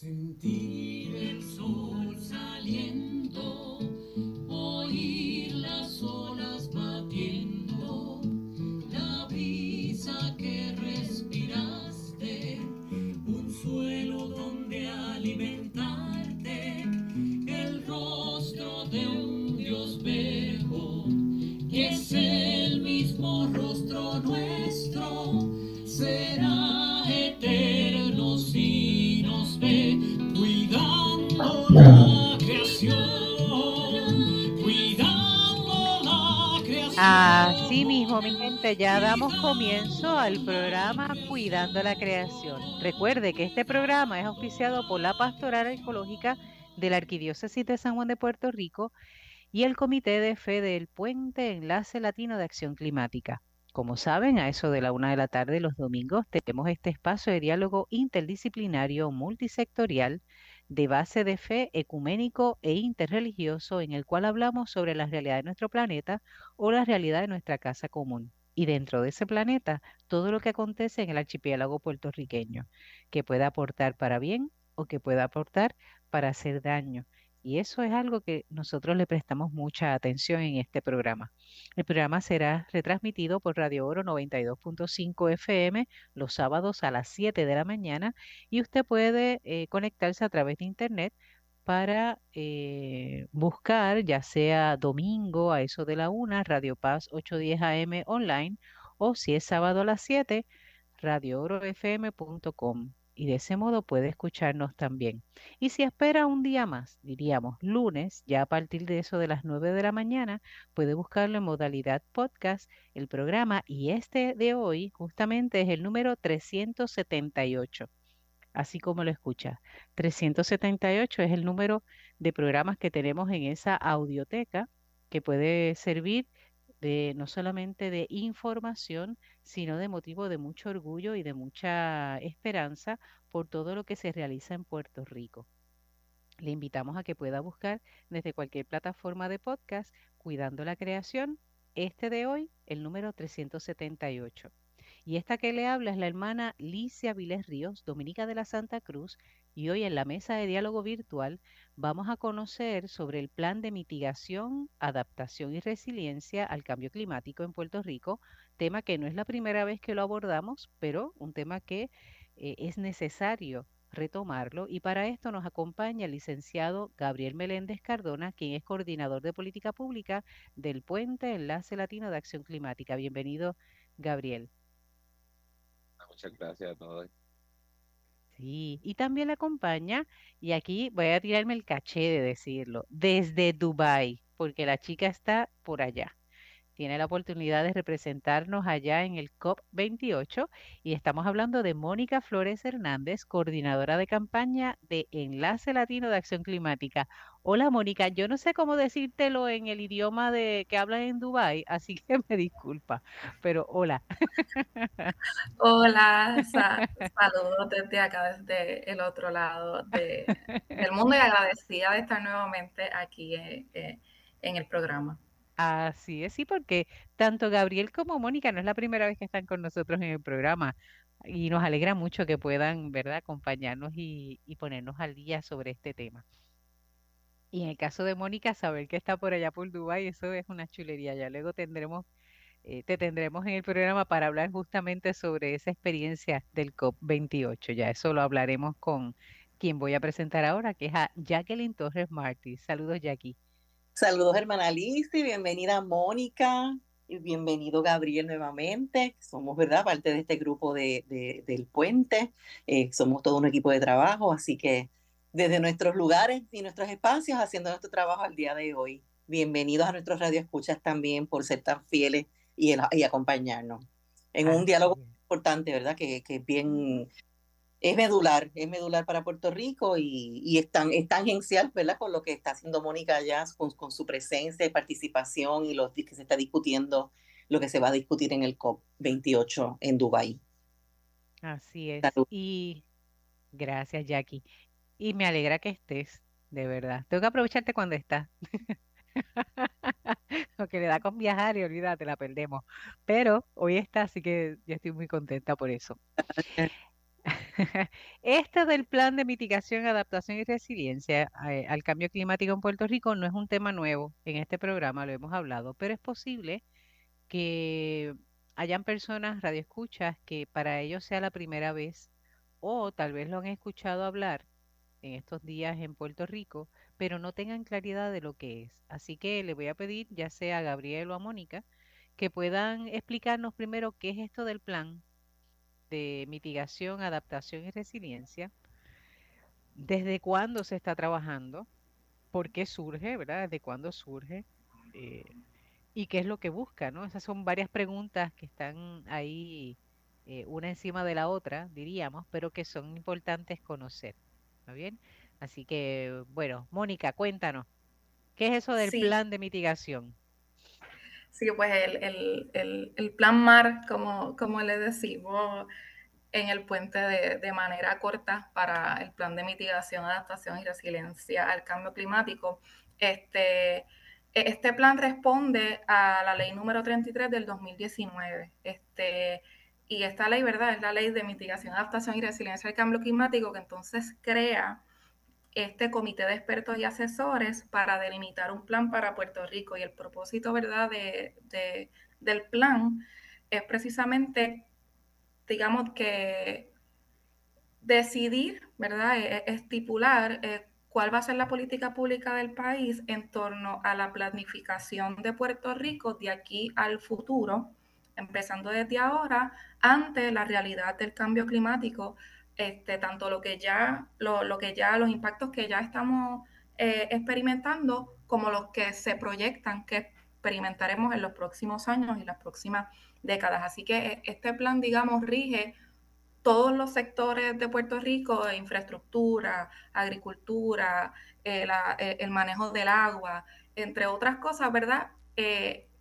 Sentir el sol saliendo, damos comienzo al programa Cuidando la Creación. Recuerde que este programa es auspiciado por la Pastoral Ecológica de la Arquidiócesis de San Juan de Puerto Rico y el Comité de Fe del Puente Enlace Latino de Acción Climática. Como saben, a eso de la una de la tarde los domingos tenemos este espacio de diálogo interdisciplinario multisectorial de base de fe ecuménico e interreligioso en el cual hablamos sobre la realidad de nuestro planeta o la realidad de nuestra casa común. Y dentro de ese planeta, todo lo que acontece en el archipiélago puertorriqueño, que pueda aportar para bien o que pueda aportar para hacer daño. Y eso es algo que nosotros le prestamos mucha atención en este programa. El programa será retransmitido por Radio Oro 92.5 FM los sábados a las 7 de la mañana y usted puede eh, conectarse a través de internet para eh, buscar ya sea domingo a eso de la 1, Radio Paz 810 AM online o si es sábado a las 7, radioorofm.com y de ese modo puede escucharnos también. Y si espera un día más, diríamos lunes, ya a partir de eso de las 9 de la mañana, puede buscarlo en modalidad podcast, el programa, y este de hoy justamente es el número 378, así como lo escucha. 378 es el número de programas que tenemos en esa audioteca que puede servir de no solamente de información, sino de motivo de mucho orgullo y de mucha esperanza por todo lo que se realiza en Puerto Rico. Le invitamos a que pueda buscar desde cualquier plataforma de podcast Cuidando la Creación, este de hoy, el número 378. Y esta que le habla es la hermana Licia Viles Ríos, dominica de la Santa Cruz, y hoy en la mesa de diálogo virtual vamos a conocer sobre el plan de mitigación, adaptación y resiliencia al cambio climático en Puerto Rico, tema que no es la primera vez que lo abordamos, pero un tema que eh, es necesario retomarlo y para esto nos acompaña el licenciado Gabriel Meléndez Cardona, quien es coordinador de política pública del Puente Enlace Latino de Acción Climática. Bienvenido, Gabriel. Muchas gracias a todos. Sí, y también le acompaña, y aquí voy a tirarme el caché de decirlo, desde Dubái, porque la chica está por allá. Tiene la oportunidad de representarnos allá en el COP28 y estamos hablando de Mónica Flores Hernández, coordinadora de campaña de Enlace Latino de Acción Climática. Hola Mónica, yo no sé cómo decírtelo en el idioma de que hablan en Dubái, así que me disculpa, pero hola. Hola, sa- saludos desde acá, desde el otro lado de- del mundo y agradecida de estar nuevamente aquí eh, eh, en el programa. Así es, sí, porque tanto Gabriel como Mónica no es la primera vez que están con nosotros en el programa y nos alegra mucho que puedan, ¿verdad?, acompañarnos y, y ponernos al día sobre este tema. Y en el caso de Mónica, saber que está por allá por Dubái, eso es una chulería. Ya luego tendremos, eh, te tendremos en el programa para hablar justamente sobre esa experiencia del COP28. Ya eso lo hablaremos con quien voy a presentar ahora, que es a Jacqueline Torres Martí. Saludos, Jackie. Saludos, hermana Liz, y bienvenida Mónica, y bienvenido Gabriel nuevamente. Somos, ¿verdad?, parte de este grupo de, de- del puente. Eh, somos todo un equipo de trabajo, así que desde nuestros lugares y nuestros espacios haciendo nuestro trabajo al día de hoy. Bienvenidos a nuestros radioescuchas también por ser tan fieles y, el- y acompañarnos en un diálogo importante, ¿verdad?, que, que es bien es medular, es medular para Puerto Rico y, y es, tan, es tangencial, ¿verdad? Con lo que está haciendo Mónica allá, con, con su presencia y participación y lo que se está discutiendo, lo que se va a discutir en el COP28 en Dubái. Así es. Salud. Y gracias, Jackie. Y me alegra que estés, de verdad. Tengo que aprovecharte cuando estás. Lo que le da con viajar y olvídate, la perdemos. Pero hoy está, así que yo estoy muy contenta por eso. Este del plan de mitigación, adaptación y resiliencia eh, al cambio climático en Puerto Rico no es un tema nuevo en este programa, lo hemos hablado, pero es posible que hayan personas radioescuchas que para ellos sea la primera vez o tal vez lo han escuchado hablar en estos días en Puerto Rico, pero no tengan claridad de lo que es. Así que le voy a pedir, ya sea a Gabriel o a Mónica, que puedan explicarnos primero qué es esto del plan de mitigación, adaptación y resiliencia, desde cuándo se está trabajando, por qué surge, ¿verdad? ¿Desde cuándo surge? Eh, y qué es lo que busca, ¿no? Esas son varias preguntas que están ahí eh, una encima de la otra, diríamos, pero que son importantes conocer, ¿está bien? Así que, bueno, Mónica, cuéntanos, ¿qué es eso del Sí, plan de mitigación? Sí, pues el, el- el- el plan MAR, como, como le decimos en el puente de, de manera corta para el plan de mitigación, adaptación y resiliencia al cambio climático, este, este plan responde a la ley número 33 del 2019. Este, y esta ley, ¿verdad? Es la ley de mitigación, adaptación y resiliencia al cambio climático que entonces crea este comité de expertos y asesores para delimitar un plan para Puerto Rico. Y el propósito, ¿verdad?, de, de, del plan es precisamente, digamos que decidir, ¿verdad?, e, e, estipular eh, cuál va a ser la política pública del país en torno a la planificación de Puerto Rico de aquí al futuro, empezando desde ahora, ante la realidad del cambio climático este, tanto lo que ya, lo, que ya, los impactos que ya estamos eh, experimentando, como los que se proyectan que experimentaremos en los próximos años y las próximas décadas. Así que eh, este plan, digamos, rige todos los sectores de Puerto Rico, infraestructura, agricultura, eh, el manejo del agua, entre otras cosas, ¿verdad?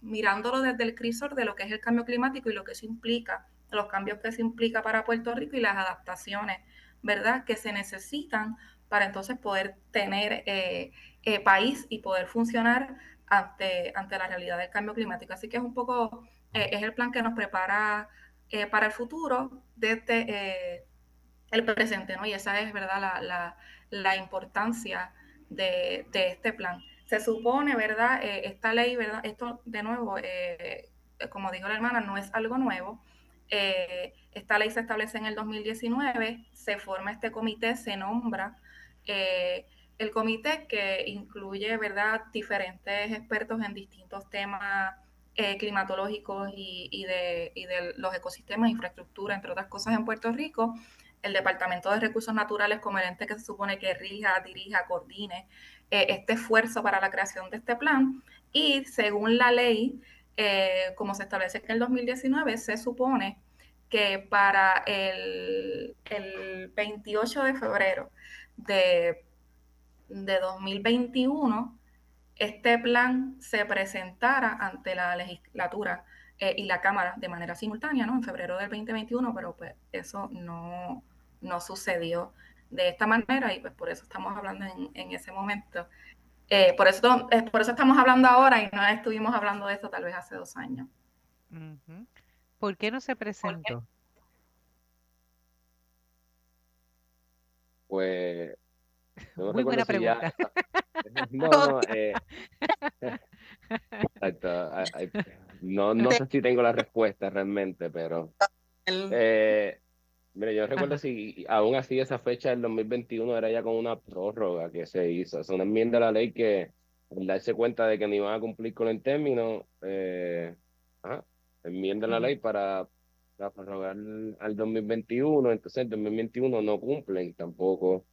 Mirándolo desde el crisor de lo que es el cambio climático y lo que eso implica los cambios que se implica para Puerto Rico y las adaptaciones, ¿verdad?, que se necesitan para entonces poder tener eh, eh, país y poder funcionar ante, ante la realidad del cambio climático. Así que es un poco, eh, es el plan que nos prepara para el futuro desde el presente, ¿no? Y esa es, ¿verdad?, la, la, la importancia de, de, este plan. Se supone, ¿verdad?, esta ley, ¿verdad?, esto de nuevo, como dijo la hermana, no es algo nuevo, eh, esta ley se establece en el 2019, se forma este comité, se nombra eh, el comité que incluye, ¿verdad?, diferentes expertos en distintos temas eh, climatológicos y, de, los ecosistemas, infraestructura, entre otras cosas en Puerto Rico. El Departamento de Recursos Naturales como el ente que se supone que rija, dirija, coordine este esfuerzo para la creación de este plan. Y según la ley, eh, como se establece en el 2019, se supone que para el, el 28 de febrero de, de, 2021, este plan se presentara ante la legislatura eh, y la Cámara de manera simultánea, ¿no? En febrero del 2021, pero pues eso no, no sucedió de esta manera y pues por eso estamos hablando en, en ese momento eh, por, eso, eh, por eso estamos hablando ahora y no estuvimos hablando de esto tal vez hace dos años. ¿Por qué no se presentó? Pues. No Muy buena si pregunta. Ya... No, no, eh... Exacto. No, no sé si tengo la respuesta realmente, pero. Eh, Mire, yo recuerdo Ajá. si aún así esa fecha del 2021 era ya con una prórroga que se hizo. Es una enmienda a la ley que, al darse cuenta de que no iban a cumplir con el término, eh, ajá, enmienda la ley para, para prorrogar al 2021. Entonces, el 2021 no cumplen tampoco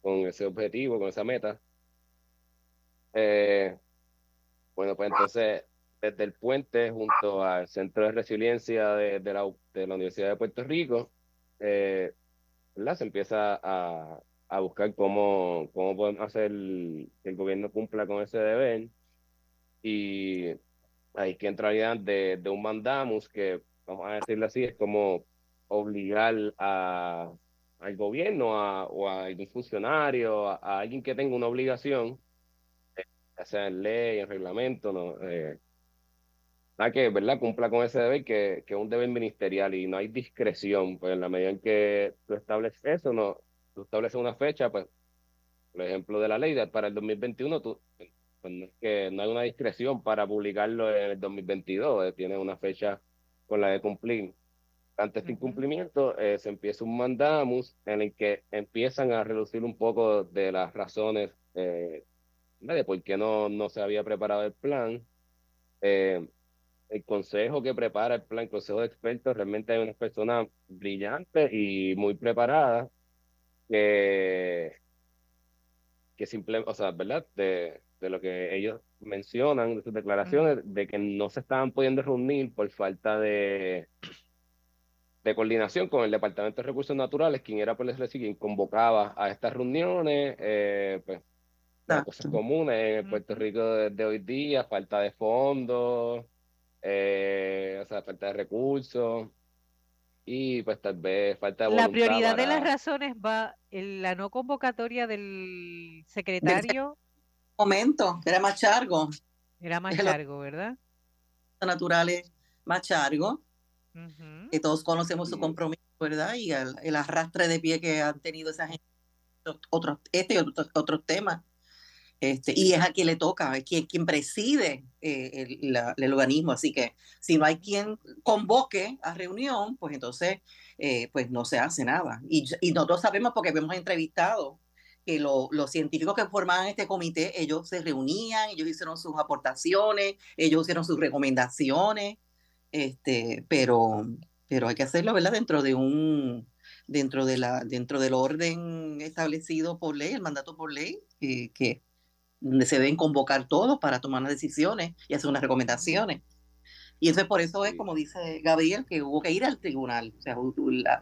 con ese objetivo, con esa meta. Eh, bueno, pues entonces, desde el puente, junto al Centro de Resiliencia de, de, la, de la Universidad de Puerto Rico, eh, se empieza a, a, buscar cómo, cómo podemos hacer que el gobierno cumpla con ese deber. Y ahí que entraría de, de un mandamus que, vamos a decirlo así, es como obligar a, al gobierno a, o a algún funcionario, a, a alguien que tenga una obligación, ya sea en ley, en reglamento, no, eh, a que, ¿verdad? Cumpla con ese deber que, que es un deber ministerial y no hay discreción, pues en la medida en que tú estableces eso, no, tú estableces una fecha, pues, por ejemplo, de la ley para el 2021, tú, pues no es que no hay una discreción para publicarlo en el 2022, eh, tiene una fecha con la de cumplir. Ante este incumplimiento eh, se empieza un mandamus en el que empiezan a reducir un poco de las razones eh, de por qué no, no se había preparado el plan. Eh, el consejo que prepara el plan, el consejo de expertos, realmente hay unas personas brillantes y muy preparadas que, que simplemente, o sea, ¿verdad? De, de lo que ellos mencionan, de sus declaraciones, de que no se estaban pudiendo reunir por falta de, de coordinación con el Departamento de Recursos Naturales, quien era por decirlo quien convocaba a estas reuniones, eh, pues, cosas comunes en Puerto Rico de, hoy día, falta de fondos, eh, o sea, falta de recursos y pues tal vez falta de La prioridad de las razones va en la no convocatoria del secretario. momento, era Machargo. Era Machargo, ¿verdad? Naturales Machargo, que todos conocemos su compromiso, ¿verdad? Y el, arrastre de pie que han tenido esa gente, otros, este y otros, otros temas. Este, y es a quien le toca, es quien, quien preside eh, el, el, organismo. Así que si no hay quien convoque a reunión, pues entonces eh, pues no se hace nada. Y, y, nosotros sabemos porque hemos entrevistado que lo, los científicos que formaban este comité, ellos se reunían, ellos hicieron sus aportaciones, ellos hicieron sus recomendaciones, este, pero, pero hay que hacerlo, ¿verdad? Dentro de un dentro de la dentro del orden establecido por ley, el mandato por ley, eh, que donde se deben convocar todos para tomar las decisiones y hacer unas recomendaciones. Y eso es por eso es, como dice Gabriel, que hubo que ir al tribunal. O sea,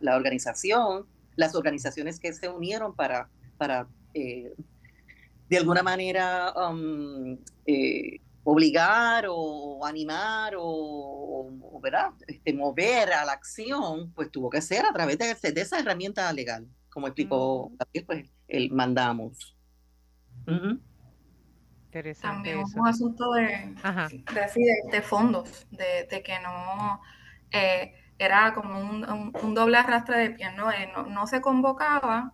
la, organización, las organizaciones que se unieron para, para eh, de alguna manera, um, eh, obligar o animar o, ¿verdad? Este, mover a la acción, pues tuvo que ser a través de, esa herramienta legal, como explicó Gabriel, pues el mandamos. También un asunto de, de, fondos, de, que no eh, era como un, doble arrastre de pies, ¿no? Eh, ¿no? ¿no? se convocaba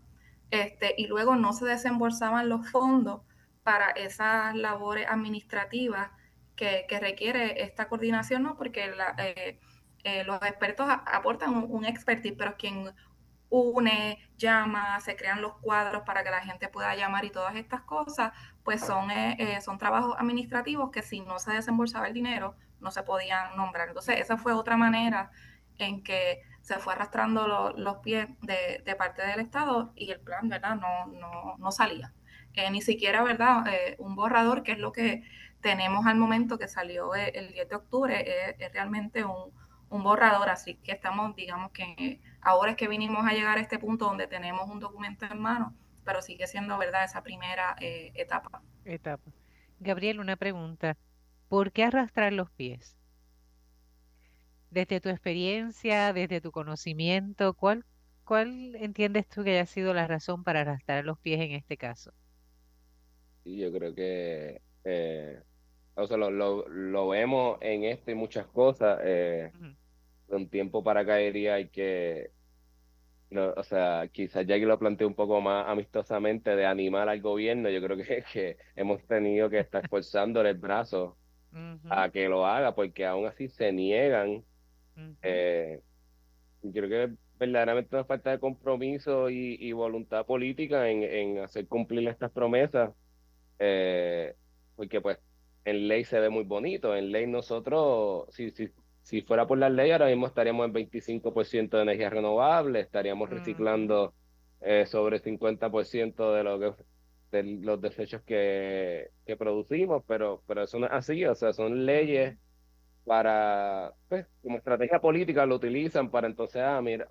este, y luego no se desembolsaban los fondos para esas labores administrativas que, que requiere esta coordinación, ¿no? Porque eh, los expertos aportan un, un expertise, pero quien une, llama, se crean los cuadros para que la gente pueda llamar y todas estas cosas, pues son, eh, eh, son trabajos administrativos que si no se desembolsaba el dinero, no se podían nombrar. Entonces, esa fue otra manera en que se fue arrastrando los pies de, parte del Estado y el plan, ¿verdad? No, no, no salía. Eh, ni siquiera, ¿verdad? un borrador, que es lo que tenemos al momento que salió el 10 de octubre, es realmente un, un borrador, así que estamos, digamos que ahora es que vinimos a llegar a este punto donde tenemos un documento en mano, pero sigue siendo verdad esa primera eh, etapa. Etapa. Gabriel, una pregunta. ¿Por qué arrastrar los pies? Desde tu experiencia, desde tu conocimiento, ¿cuál, cuál entiendes tú que haya sido la razón para arrastrar los pies en este caso? Sí, yo creo que eh, o sea, lo, lo, vemos en esto y muchas cosas. Eh, de un tiempo para acá diría que, o sea, quizás ya que lo planteé un poco más amistosamente de animar al gobierno, yo creo que, que hemos tenido que estar esforzando el brazo a que lo haga, porque aún así se niegan. Eh, yo creo que verdaderamente una falta de compromiso y, y voluntad política en, en, hacer cumplir estas promesas, eh, porque pues en ley se ve muy bonito. En ley nosotros, si, si, si fuera por la ley, ahora mismo estaríamos en 25% de energía renovable, estaríamos reciclando eh, sobre 50% de lo que de los desechos que, que, producimos, pero, pero eso no es así, o sea, son leyes para, pues, como estrategia política lo utilizan para entonces, ah, mira,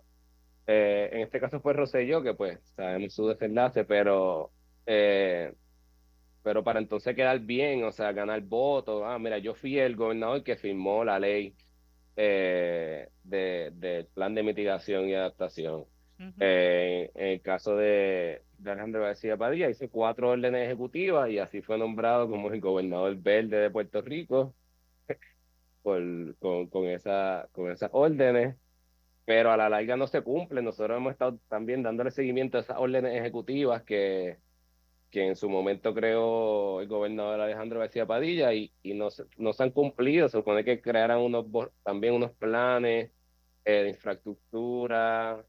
eh, en este caso fue Rosselló, que pues sabemos su desenlace, pero eh, pero para entonces quedar bien, o sea, ganar votos. Ah, mira, yo fui el gobernador que firmó la ley eh, del plan de mitigación y adaptación. Eh, en el caso de, de Alejandro García Padilla, hice cuatro órdenes ejecutivas y así fue nombrado como el gobernador verde de Puerto Rico. por, con, con, esa, con esas órdenes, pero a la larga no se cumplen. Nosotros hemos estado también dándole seguimiento a esas órdenes ejecutivas que, que en su momento creó el gobernador Alejandro García Padilla y, y no, se, no se han cumplido. Se supone que crearan unos, también unos planes eh, de infraestructura.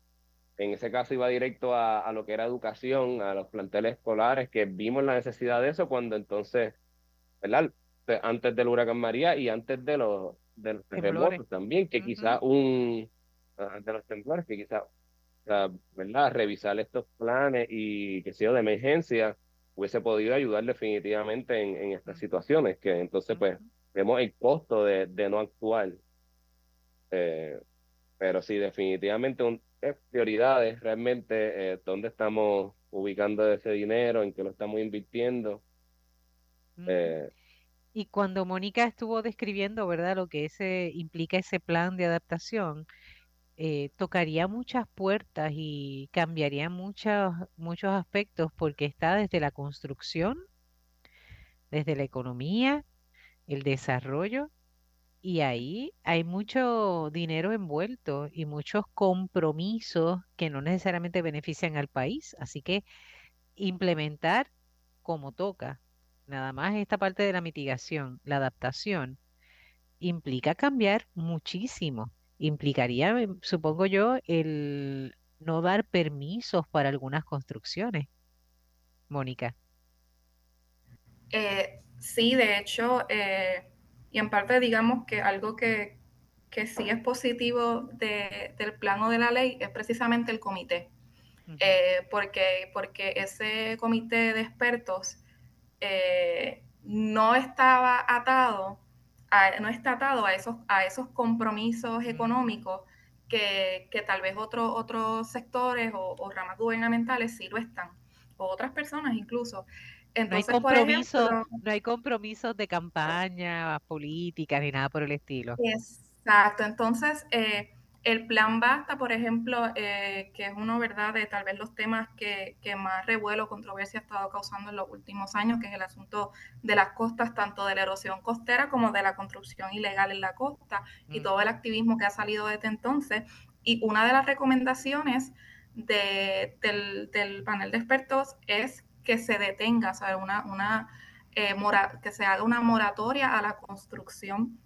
En ese caso iba directo a, a, lo que era educación, a los planteles escolares, que vimos la necesidad de eso cuando entonces, ¿verdad? Antes del huracán María y antes de los, de los terremotos también, que uh -huh. quizá un, de los temblores, que quizá, ¿verdad? Revisar estos planes y que sea de emergencia hubiese podido ayudar definitivamente en, en estas situaciones, que entonces pues vemos el costo de, de no actuar. Eh, pero sí, definitivamente un, es prioridades, realmente eh, dónde estamos ubicando ese dinero, en qué lo estamos invirtiendo. Eh, y cuando Mónica estuvo describiendo, ¿verdad?, lo que ese implica ese plan de adaptación, eh, tocaría muchas puertas y cambiaría muchos, muchos aspectos porque está desde la construcción, desde la economía, el desarrollo, y ahí hay mucho dinero envuelto y muchos compromisos que no necesariamente benefician al país. Así que implementar como toca, nada más esta parte de la mitigación, la adaptación, implica cambiar muchísimo implicaría, supongo yo, el no dar permisos para algunas construcciones. Mónica. Eh, sí, de hecho, eh, y en parte digamos que algo que, que sí es positivo de, del plano de la ley es precisamente el comité, uh -huh. eh, porque, porque ese comité de expertos no estaba atado a, no está atado a esos, a esos compromisos económicos que, que tal vez otros otros sectores o, o, ramas gubernamentales sí lo están, o otras personas incluso. Entonces, no hay compromisos no hay compromisos de campaña política ni nada por el estilo. Exacto, entonces eh, el plan Basta, por ejemplo, eh, que es uno, ¿verdad?, de tal vez los temas que, que, más revuelo, controversia ha estado causando en los últimos años, que es el asunto de las costas, tanto de la erosión costera como de la construcción ilegal en la costa y mm. todo el activismo que ha salido desde entonces. Y una de las recomendaciones de, del, del, panel de expertos es que se detenga, o sea, una, una, eh, mora, que se haga una moratoria a la construcción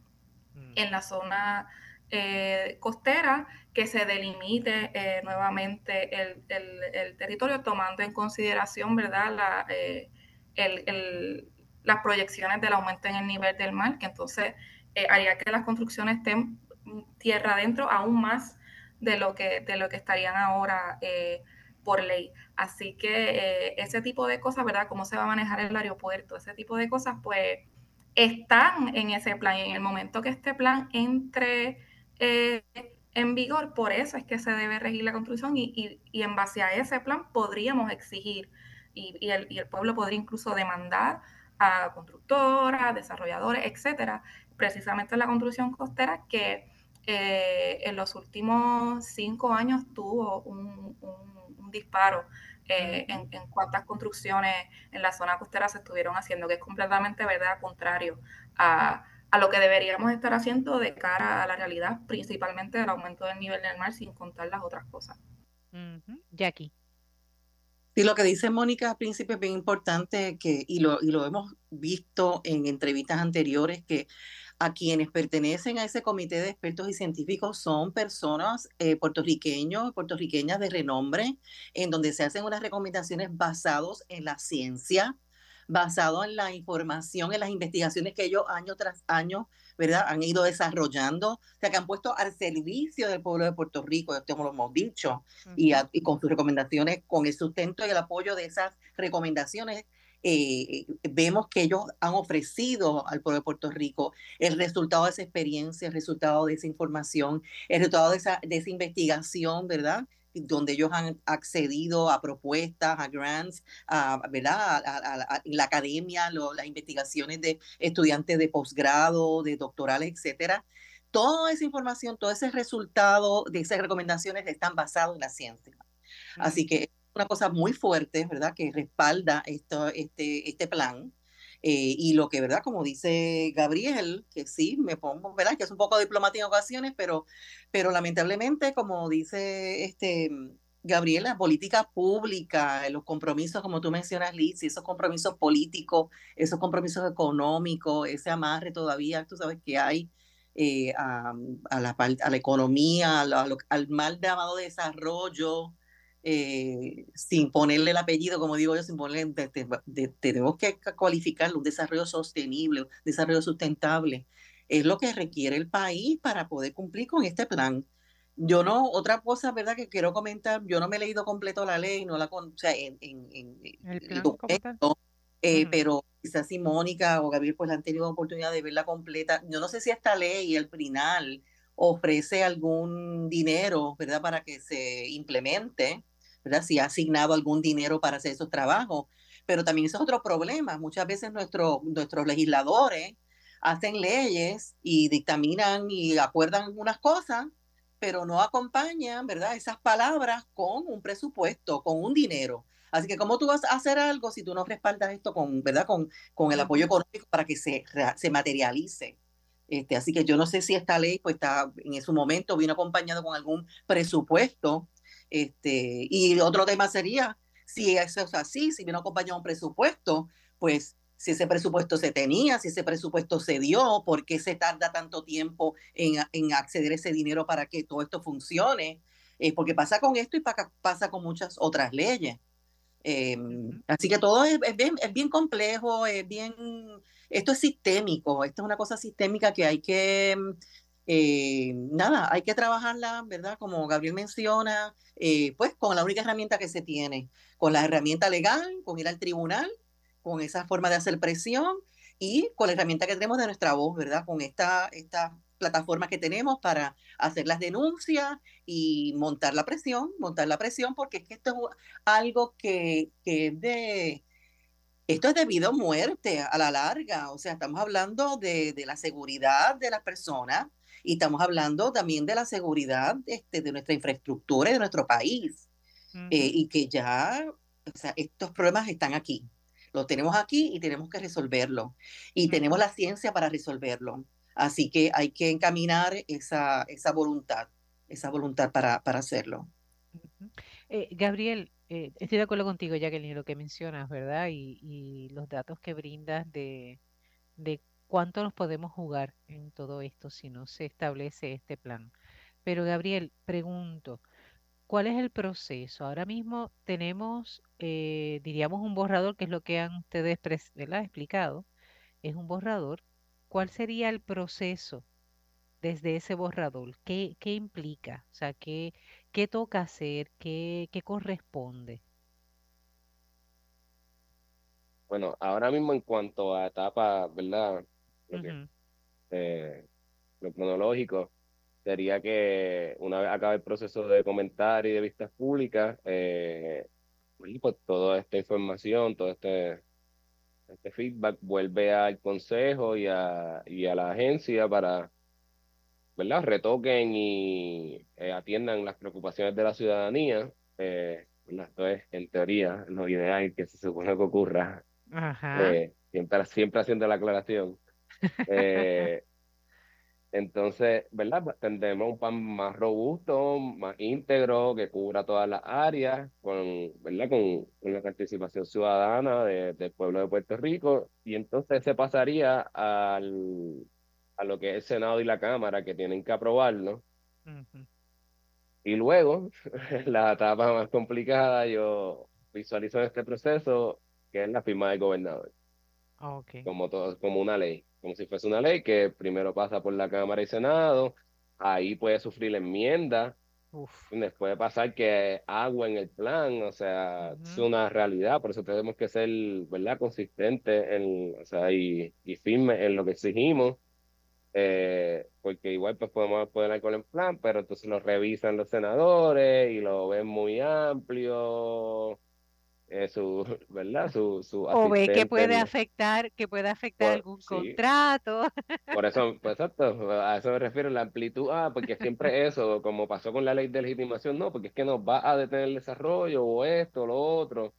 mm. en la zona eh, costera que se delimite eh, nuevamente el, el, territorio tomando en consideración verdad la, eh, el, las proyecciones del aumento en el nivel del mar que entonces eh, haría que las construcciones estén tierra adentro aún más de lo que de lo que estarían ahora por ley. Así que ese tipo de cosas verdad cómo se va a manejar el aeropuerto ese tipo de cosas pues están en ese plan. Y en el momento que este plan entre eh, en vigor, por eso es que se debe regir la construcción y, y, y en base a ese plan podríamos exigir y, y, el, y, el, pueblo podría incluso demandar a constructoras, desarrolladores, etcétera, precisamente la construcción costera que eh, en los últimos cinco años tuvo un, un, un disparo eh, en, en, cuántas construcciones en la zona costera se estuvieron haciendo, que es completamente verdad contrario a a lo que deberíamos estar haciendo de cara a la realidad, principalmente del aumento del nivel del mar, sin contar las otras cosas. Uh -huh. Jackie. Sí, lo que dice Mónica al principio es bien importante que, y, lo, y lo hemos visto en entrevistas anteriores, que a quienes pertenecen a ese comité de expertos y científicos son personas eh, puertorriqueños, puertorriqueñas de renombre, en donde se hacen unas recomendaciones basadas en la ciencia, basado en la información, en las investigaciones que ellos año tras año, ¿verdad? Han ido desarrollando, o sea, que han puesto al servicio del pueblo de Puerto Rico, esto lo hemos dicho, uh -huh. y, a, y, con sus recomendaciones, con el sustento y el apoyo de esas recomendaciones, eh, vemos que ellos han ofrecido al pueblo de Puerto Rico el resultado de esa experiencia, el resultado de esa información, el resultado de esa, de esa investigación, ¿verdad? Donde ellos han accedido a propuestas, a grants, a, ¿verdad? A, a, a la academia, lo, las investigaciones de estudiantes de posgrado, de doctorales, etcétera. Toda esa información, todo ese resultado de esas recomendaciones están basados en la ciencia. Así que es una cosa muy fuerte, ¿verdad? Que respalda esto, este, este plan Eh, y lo que, ¿verdad? Como dice Gabriel, que sí, me pongo, ¿verdad? Que es un poco diplomático en ocasiones, pero, pero lamentablemente, como dice este Gabriel, la política pública, los compromisos, como tú mencionas, Liz, esos compromisos políticos, esos compromisos económicos, ese amarre todavía, tú sabes que hay eh, a, a, la, a la economía, al mal llamado desarrollo, eh, sin ponerle el apellido, como digo yo, sin ponerle, tenemos que cualificar un desarrollo sostenible, un desarrollo sustentable. Es lo que requiere el país para poder cumplir con este plan. Yo no, otra cosa, ¿verdad? Que quiero comentar, yo no me he leído completo la ley, no la, o sea, en, en, en el plan documento, eh, pero quizás si Mónica o Gabriel pues han tenido oportunidad de verla completa. Yo no sé si esta ley, el PRINAL, ofrece algún dinero, ¿verdad? Para que se implemente, ¿verdad? Si ha asignado algún dinero para hacer esos trabajos. Pero también ese es otro problema. Muchas veces nuestro, nuestros legisladores hacen leyes y dictaminan y acuerdan algunas cosas, pero no acompañan, ¿verdad? Esas palabras con un presupuesto, con un dinero. Así que, ¿cómo tú vas a hacer algo si tú no respaldas esto con, ¿verdad? con, con el apoyo económico para que se, se materialice? Este, así que yo no sé si esta ley, pues está en su momento, vino acompañado con algún presupuesto. Este, y otro tema sería, si eso es así, si vino acompañado un presupuesto, pues si ese presupuesto se tenía, si ese presupuesto se dio, por qué se tarda tanto tiempo en, en acceder a ese dinero para que todo esto funcione. Eh, porque pasa con esto y pasa con muchas otras leyes. Eh, así que todo es, es, bien, es, bien, complejo, es bien, esto es sistémico, esto es una cosa sistémica que hay que, eh, nada, hay que trabajarla, ¿verdad? Como Gabriel menciona, eh, pues con la única herramienta que se tiene, con la herramienta legal, con ir al tribunal, con esa forma de hacer presión y con la herramienta que tenemos de nuestra voz, ¿verdad? Con esta, esta plataformas que tenemos para hacer las denuncias y montar la presión, montar la presión, porque es que esto es algo que, que es de, esto es debido a muerte a la larga, o sea, estamos hablando de, de la seguridad de las personas y estamos hablando también de la seguridad este, de nuestra infraestructura y de nuestro país, uh -huh. eh, y que ya, o sea, estos problemas están aquí, los tenemos aquí y tenemos que resolverlo, y uh -huh. tenemos la ciencia para resolverlo. Así que hay que encaminar esa, esa voluntad, esa voluntad para, para hacerlo. Eh, Gabriel, eh, estoy de acuerdo contigo, Jacqueline, lo que mencionas, ¿verdad? Y, y los datos que brindas de, de cuánto nos podemos jugar en todo esto si no se establece este plan. Pero, Gabriel, pregunto, ¿cuál es el proceso? Ahora mismo tenemos, eh, diríamos, un borrador, que es lo que han ustedes ¿verdad? explicado, es un borrador ¿cuál sería el proceso desde ese borrador? ¿Qué, qué implica? O sea, ¿qué, qué toca hacer? ¿Qué, ¿Qué corresponde? Bueno, ahora mismo en cuanto a etapa, ¿verdad? Uh -huh. eh, lo cronológico sería que una vez acabe el proceso de comentario y de vistas públicas, eh, pues toda esta información, todo este este feedback vuelve al consejo y a, y a la agencia para ¿verdad? retoquen y eh, atiendan las preocupaciones de la ciudadanía. Eh, esto es, en teoría, lo ideal que se supone que ocurra. Eh, siempre, siempre haciendo la aclaración. Entonces, ¿verdad? Pues tendremos un plan más robusto, más íntegro, que cubra todas las áreas, con, ¿verdad? Con, la participación ciudadana de, del pueblo de Puerto Rico, y entonces se pasaría al, a lo que es el Senado y la Cámara, que tienen que aprobarlo. Uh -huh. Y luego, la etapa más complicada, yo visualizo este proceso, que es la firma del gobernador. Okay. Como, todo, como una ley como si fuese una ley que primero pasa por la Cámara y Senado, ahí puede sufrir la enmienda, Uf. después pasar que agua en el plan, o sea, uh -huh. es una realidad, por eso tenemos que ser, ¿verdad?, consistentes en, o sea, y, y firmes en lo que exigimos, eh, porque igual pues podemos poner con el plan, pero entonces lo revisan los senadores y lo ven muy amplio, eh, su, ¿verdad? Su, su o ve que puede afectar, que puede afectar por, algún sí. contrato. Por eso, pues exacto, a eso me refiero, la amplitud, ah, porque siempre eso, como pasó con la ley de legitimación, no, porque es que nos va a detener el desarrollo, o esto, o lo otro.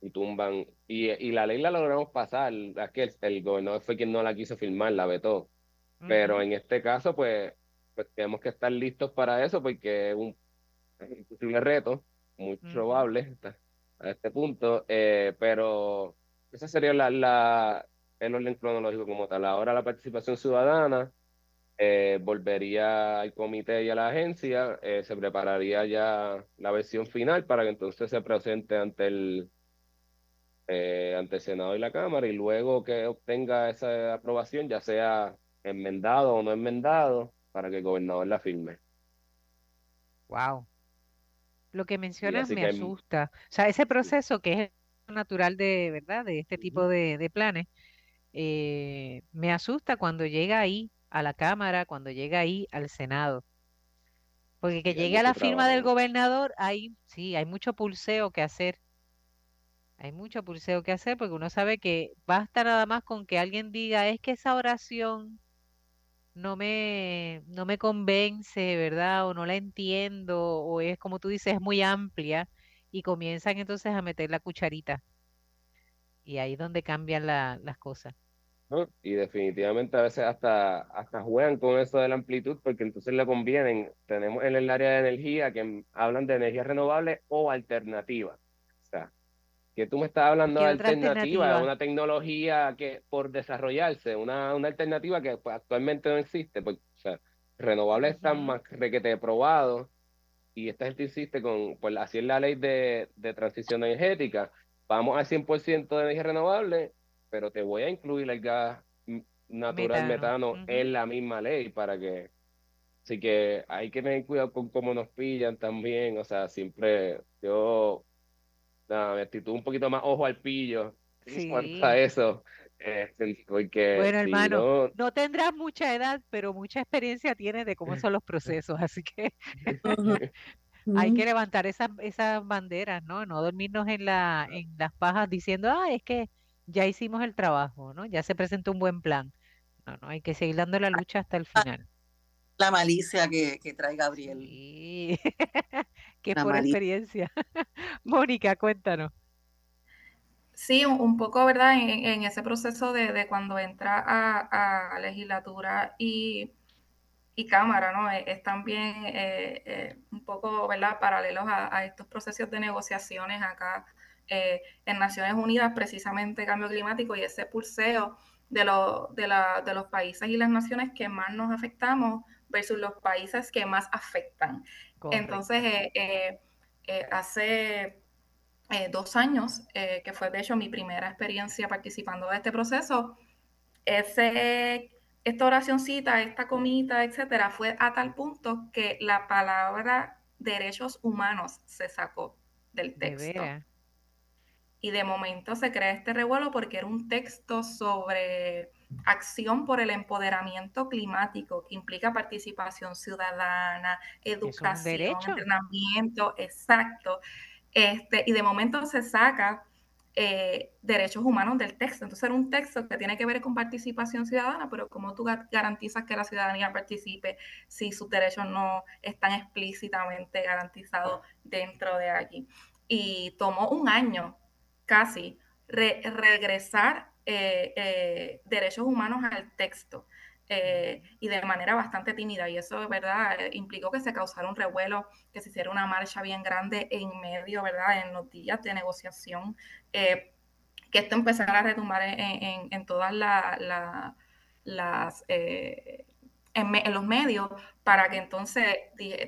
y tumban. Y, y la ley la logramos pasar, es que el, gobernador fue quien no la quiso firmar, la vetó. Pero en este caso, pues, pues tenemos que estar listos para eso porque es un, posible reto, muy probable a este punto, eh, pero esa sería la, la, el orden cronológico como tal. Ahora la participación ciudadana, eh, volvería al comité y a la agencia, eh, se prepararía ya la versión final para que entonces se presente ante el, eh, ante el Senado y la Cámara y luego que obtenga esa aprobación, ya sea enmendado o no enmendado, para que el gobernador la firme. Wow. Lo que mencionas me asusta. O sea, ese proceso que es natural de, ¿verdad? De este tipo de, de planes, me asusta cuando llega ahí a la Cámara, cuando llega ahí al Senado. Porque que llegue a la firma del gobernador, hay, sí, hay mucho pulseo que hacer. Hay mucho pulseo que hacer porque uno sabe que basta nada más con que alguien diga, es que esa oración no me, no me convence, ¿verdad? O no la entiendo, o es como tú dices, es muy amplia, y comienzan entonces a meter la cucharita. Y ahí es donde cambian las cosas. Y definitivamente a veces hasta, hasta juegan con eso de la amplitud porque entonces le convienen. Tenemos en el área de energía que hablan de energía renovable o alternativa. Que tú me estás hablando de alternativa, de una tecnología que por desarrollarse, una, una alternativa que pues, actualmente no existe. Porque, o sea, renovables están más requete probado y esta gente insiste con, pues así es la ley de, de transición energética. Vamos al 100% de energía renovable pero te voy a incluir el gas natural metano, en la misma ley para que así que hay que tener cuidado con cómo nos pillan también, o sea, siempre yo nada, mi actitud un poquito más ojo al pillo sí. cuanto a eso. Este, porque bueno, hermano, no... tendrás mucha edad, pero mucha experiencia tienes de cómo son los procesos, así que hay que levantar esas, esas banderas, ¿no? No dormirnos en la, en las pajas diciendo, ah, es que ya hicimos el trabajo, ¿no? Ya se presentó un buen plan. No, no, hay que seguir dando la lucha hasta el final. La malicia que, trae Gabriel. Sí. Qué por experiencia. Mónica, cuéntanos. Sí, un poco, ¿verdad? En, ese proceso de, cuando entra a, legislatura y, Cámara, ¿no? Es, también eh, eh, un poco, ¿verdad? Paralelos a, estos procesos de negociaciones acá eh, en Naciones Unidas, precisamente cambio climático y ese pulseo de, de, los países y las naciones que más nos afectamos versus los países que más afectan. Entonces, eh, eh, hace dos años, que fue de hecho mi primera experiencia participando de este proceso, ese, esta oracióncita, esta comita, etcétera, fue a tal punto que la palabra derechos humanos se sacó del texto. Y de momento se crea este revuelo porque era un texto sobre acción por el empoderamiento climático, que implica participación ciudadana, educación, entrenamiento, exacto. Este, y de momento se saca eh, derechos humanos del texto. Entonces era un texto que tiene que ver con participación ciudadana, pero ¿cómo tú garantizas que la ciudadanía participe si sus derechos no están explícitamente garantizados dentro de aquí? Y tomó un año casi regresar eh, eh, derechos humanos al texto. Eh, y de manera bastante tímida. Y eso, ¿verdad? implicó que se causara un revuelo, que se hiciera una marcha bien grande en medio, ¿verdad? En los días de negociación, que esto empezara a retumbar en, todas las, en, los medios, para que entonces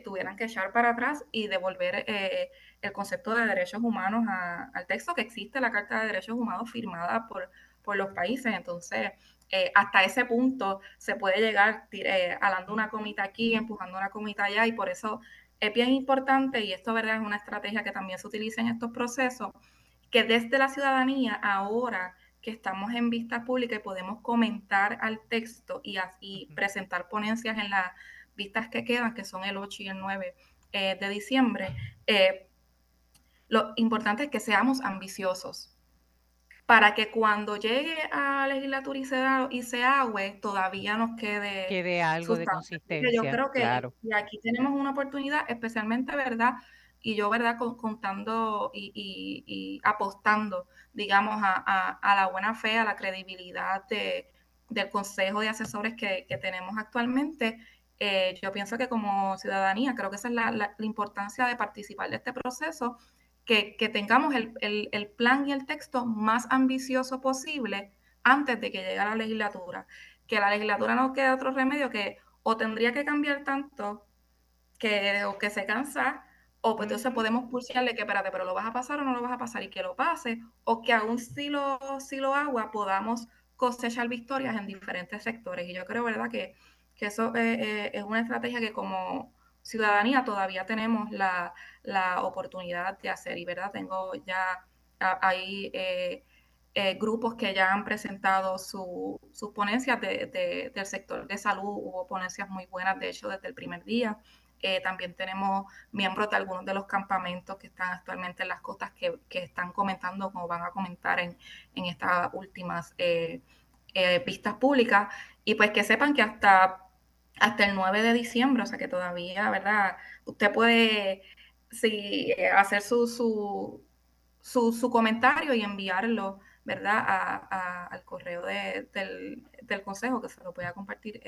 tuvieran que echar para atrás y devolver el concepto de derechos humanos al texto que existe la Carta de Derechos Humanos firmada por, por los países. Entonces, eh, hasta ese punto se puede llegar eh, alando una comita aquí, empujando una comita allá, y por eso es bien importante, y esto ¿verdad? es una estrategia que también se utiliza en estos procesos, que desde la ciudadanía, ahora que estamos en vista pública y podemos comentar al texto y, y presentar ponencias en las vistas que quedan, que son el 8 y el 9 eh, de diciembre, lo importante es que seamos ambiciosos para que cuando llegue a la legislatura y se, y se agüe, todavía nos quede, quede algo de consistencia. Yo creo que y aquí tenemos una oportunidad, especialmente, ¿verdad? y yo, ¿verdad?, contando y, apostando, digamos, a, la buena fe, a la credibilidad del consejo de asesores que, tenemos actualmente. Eh, yo pienso que como ciudadanía, creo que esa es la, importancia de participar de este proceso, que, tengamos el, el, plan y el texto más ambicioso posible antes de que llegue a la legislatura. Que la legislatura no quede otro remedio que o tendría que cambiar tanto que, o que se cansa, o pues entonces podemos pulsarle que, espérate, pero lo vas a pasar o no lo vas a pasar y que lo pase, o que aún si lo, si lo agua podamos cosechar victorias en diferentes sectores. Y yo creo, ¿verdad?, que, que eso eh, eh, es una estrategia que como ciudadanía todavía tenemos la, la oportunidad de hacer. Y, ¿verdad?, tengo ya ahí eh, grupos que ya han presentado sus ponencias de, del sector de salud. Hubo ponencias muy buenas, de hecho, desde el primer día. Eh, también tenemos miembros de algunos de los campamentos que están actualmente en las costas que, que están comentando, como van a comentar en, en estas últimas eh, eh, pistas públicas. Y pues que sepan que hasta, hasta el 9 de diciembre, o sea que todavía, ¿verdad? Usted puede sí, hacer su, su, su, su, comentario y enviarlo, ¿verdad? A, al correo de, del, del, consejo, que se lo voy a compartir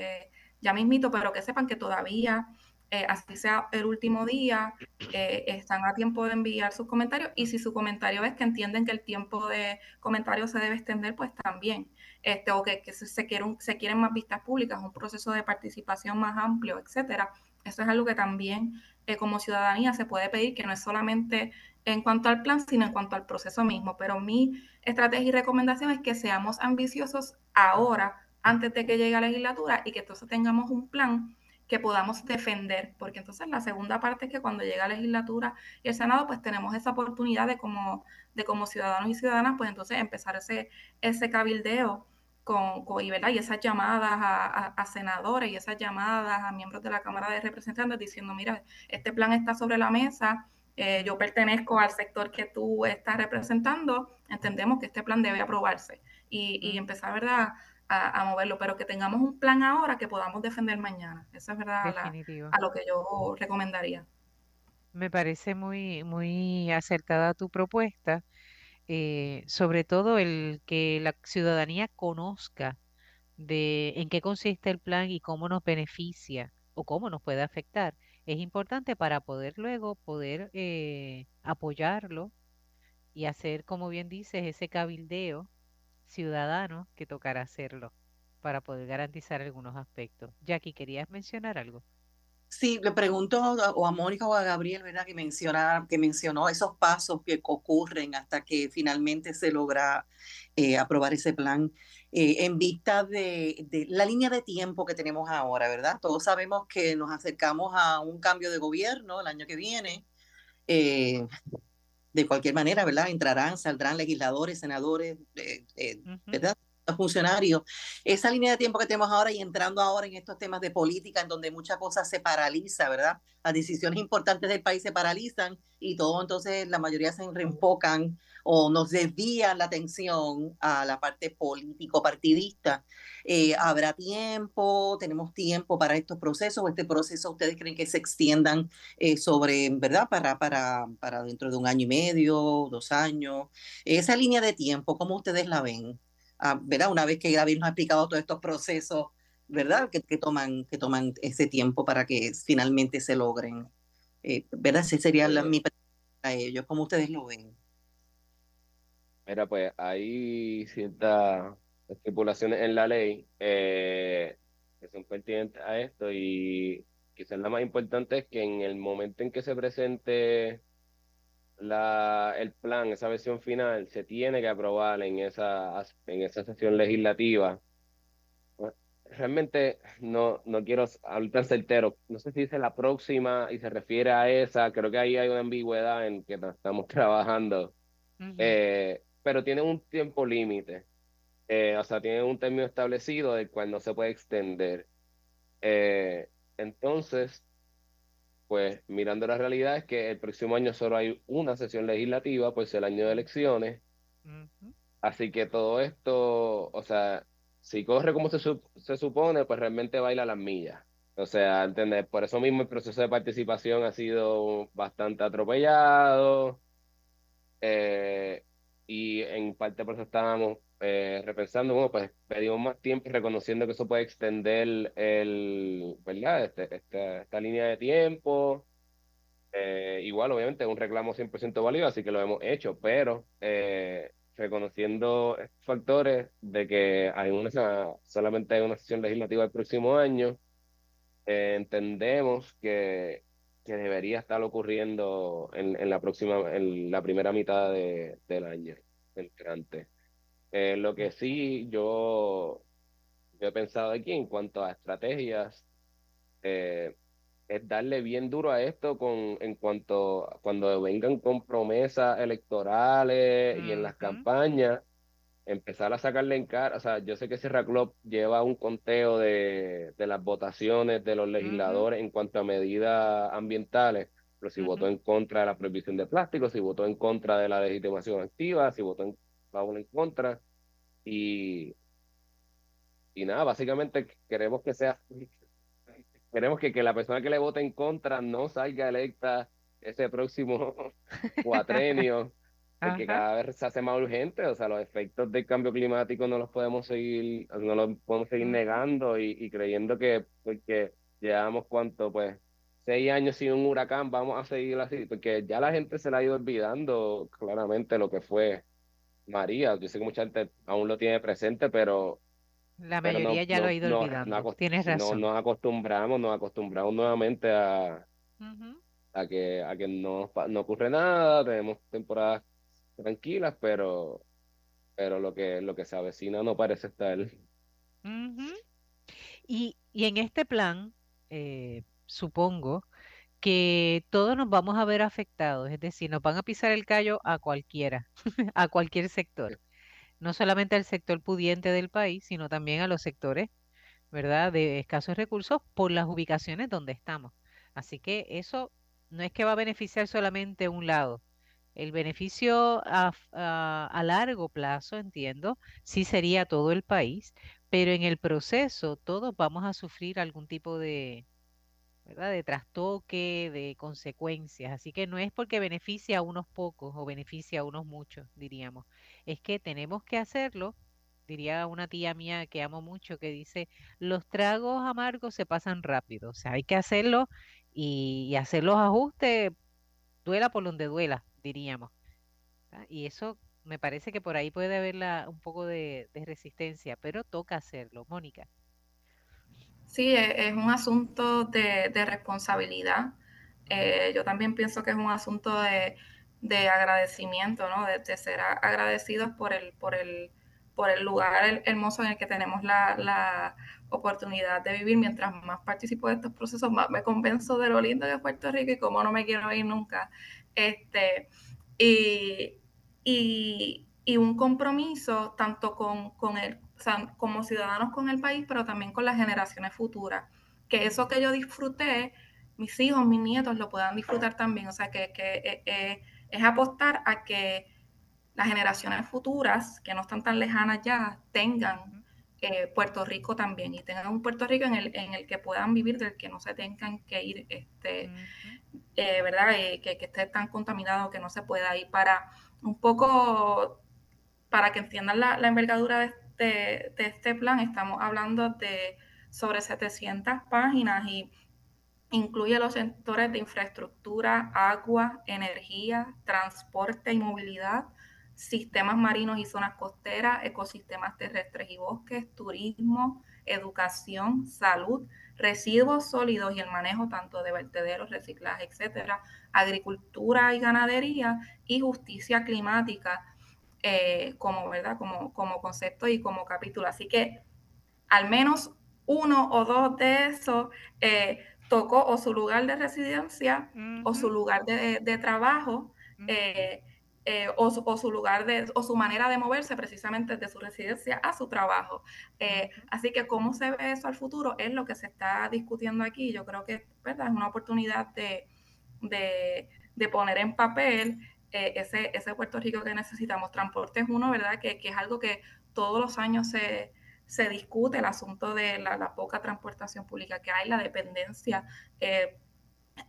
ya mismito, pero que sepan que todavía eh, así sea el último día, eh, están a tiempo de enviar sus comentarios y si su comentario es que entienden que el tiempo de comentario se debe extender, pues también, este, o que, se, quieren, se quieren más vistas públicas, un proceso de participación más amplio, etcétera. Eso es algo que también eh, como ciudadanía se puede pedir, que no es solamente en cuanto al plan, sino en cuanto al proceso mismo. Pero mi estrategia y recomendación es que seamos ambiciosos ahora, antes de que llegue la legislatura, y que entonces tengamos un plan que podamos defender, porque entonces la segunda parte es que cuando llega la legislatura y el Senado, pues tenemos esa oportunidad de como, de como ciudadanos y ciudadanas, pues entonces empezar ese, ese cabildeo con, y, ¿verdad? y esas llamadas a, senadores y esas llamadas a miembros de la Cámara de Representantes diciendo, mira, este plan está sobre la mesa, eh, yo pertenezco al sector que tú estás representando, entendemos que este plan debe aprobarse y, y empezar, ¿verdad? a, moverlo, pero que tengamos un plan ahora que podamos defender mañana. Eso es verdad a lo que yo recomendaría. Me parece muy, muy acertada tu propuesta, eh, sobre todo el que la ciudadanía conozca de en qué consiste el plan y cómo nos beneficia o cómo nos puede afectar. Es importante para poder luego poder eh, apoyarlo y hacer, como bien dices, ese cabildeo ciudadanos que tocará hacerlo para poder garantizar algunos aspectos. Jackie, ¿querías mencionar algo? Sí, le pregunto o a Mónica o a Gabriel, ¿verdad? Que, menciona, que mencionó esos pasos que ocurren hasta que finalmente se logra eh, aprobar ese plan. Eh, en vista de, de, la línea de tiempo que tenemos ahora, ¿verdad? Todos sabemos que nos acercamos a un cambio de gobierno el año que viene. Eh, de cualquier manera, ¿verdad? Entrarán, saldrán legisladores, senadores, eh, eh, ¿verdad? Funcionarios. Esa línea de tiempo que tenemos ahora y entrando ahora en estos temas de política, en donde muchas cosas se paraliza, ¿verdad? Las decisiones importantes del país se paralizan y todo entonces la mayoría se reenfocan o nos desvían la atención a la parte político-partidista. Eh, ¿Habrá tiempo? ¿Tenemos tiempo para estos procesos? ¿O este proceso ustedes creen que se extiendan eh, sobre, ¿verdad? Para, para, para dentro de un año y medio, dos años. Esa línea de tiempo, ¿cómo ustedes la ven? ¿Verdad? Una vez que Gabriel nos ha explicado todos estos procesos, ¿verdad? Que, que, toman, que toman ese tiempo para que finalmente se logren. Eh, ¿Verdad? Esa sería mi pregunta a ellos. ¿Cómo ustedes lo ven? Mira, pues hay ciertas estipulaciones en la ley eh, que son pertinentes a esto y quizás la más importante es que en el momento en que se presente la, el plan, esa versión final, se tiene que aprobar en esa, en esa sesión legislativa. Realmente no, no quiero tan certero. No sé si dice la próxima y se refiere a esa. Creo que ahí hay una ambigüedad en que estamos trabajando pero tiene un tiempo límite. Eh, o sea, tiene un término establecido del cual no se puede extender. Eh, entonces, pues mirando la realidad es que el próximo año solo hay una sesión legislativa, pues el año de elecciones. Así que todo esto, o sea, si corre como se, se supone, pues realmente baila las millas. O sea, ¿entendés? Por eso mismo el proceso de participación ha sido bastante atropellado. Eh, y en parte por eso estábamos eh, repensando, bueno, pues pedimos más tiempo reconociendo que eso puede extender el, ¿verdad? Este, este esta línea de tiempo. Eh, igual, obviamente, es un reclamo 100% válido, así que lo hemos hecho, pero eh, reconociendo estos factores de que hay una, solamente hay una sesión legislativa el próximo año, entendemos que, que, debería estar ocurriendo en, en, la próxima, en la primera mitad de, del año entrante. Eh, lo que sí yo, yo, he pensado aquí en cuanto a estrategias, eh, es darle bien duro a esto con en cuanto cuando vengan con promesas electorales y en las campañas, empezar a sacarle en cara, o sea, yo sé que Sierra Club lleva un conteo de, de las votaciones de los legisladores en cuanto a medidas ambientales, pero si votó en contra de la prohibición de plástico, si votó en contra de la legitimación activa, si votó en favor en contra, y, y nada, básicamente queremos que sea queremos que, que la persona que le vote en contra no salga electa ese próximo cuatrenio, porque cada vez se hace más urgente, o sea, los efectos del cambio climático no los podemos seguir, no los podemos seguir negando y, y creyendo que porque llevamos cuánto, pues, seis años sin un huracán, vamos a seguir así, porque ya la gente se le ha ido olvidando claramente lo que fue María. Yo sé que mucha gente aún lo tiene presente, pero la mayoría ya lo ha ido olvidando. Tienes razón. nos acostumbramos, nos acostumbramos nuevamente a, a que, a que no, no ocurre nada, tenemos temporadas tranquilas, pero, pero lo que, lo que se avecina no parece estar. y, y en este plan, eh, supongo que todos nos vamos a ver afectados, es decir, nos van a pisar el callo a cualquiera, a cualquier sector no solamente al sector pudiente del país, sino también a los sectores, ¿verdad?, de escasos recursos por las ubicaciones donde estamos. Así que eso no es que va a beneficiar solamente un lado. El beneficio a, a largo plazo, entiendo, sí sería todo el país, pero en el proceso todos vamos a sufrir algún tipo de, de trastoque, de consecuencias. Así que no es porque beneficia a unos pocos o beneficia a unos muchos, diríamos. Es que tenemos que hacerlo, diría una tía mía que amo mucho, que dice, los tragos amargos se pasan rápido. O sea, hay que hacerlo y, hacer los ajustes, duela por donde duela, diríamos. Y eso me parece que por ahí puede haber un poco de resistencia, pero toca hacerlo. Mónica. Sí, e, es, un asunto de, responsabilidad. Eh, yo también pienso que es un asunto de, agradecimiento, ¿no? De, ser agradecidos por el, por el, por el lugar hermoso en el que tenemos la, oportunidad de vivir. Mientras más participo de estos procesos, más me convenzo de lo lindo que es Puerto Rico y cómo no me quiero ir nunca. Este, y, y un compromiso tanto con, con el como ciudadanos con el país, pero también con las generaciones futuras. Que eso que yo disfruté, mis hijos, mis nietos lo puedan disfrutar también. O sea, que, que eh, eh, es apostar a que las generaciones futuras, que no están tan lejanas ya, tengan eh, Puerto Rico también y tengan un Puerto Rico en el, en el que puedan vivir, del que no se tengan que ir, este, ¿verdad? que, que esté tan contaminado que no se pueda ir para un poco, para que entiendan la, la envergadura de, de, este plan estamos hablando de sobre 700 páginas y incluye los sectores de infraestructura, agua, energía, transporte y movilidad, sistemas marinos y zonas costeras, ecosistemas terrestres y bosques, turismo, educación, salud, residuos sólidos y el manejo tanto de vertederos, reciclaje, etcétera, agricultura y ganadería y justicia climática eh, como, ¿verdad? Como, como concepto y como capítulo. Así que al menos uno o dos de esos eh, tocó o su lugar de residencia o su lugar de, trabajo. Eh, o, su, lugar de, o su manera de moverse precisamente de su residencia a su trabajo. así que cómo se ve eso al futuro es lo que se está discutiendo aquí. Yo creo que ¿verdad? es una oportunidad de, de, de poner en papel eh, ese, ese Puerto Rico que necesitamos. Transporte es uno, ¿verdad? Que, que, es algo que todos los años se, se discute el asunto de la, poca transportación pública que hay, la dependencia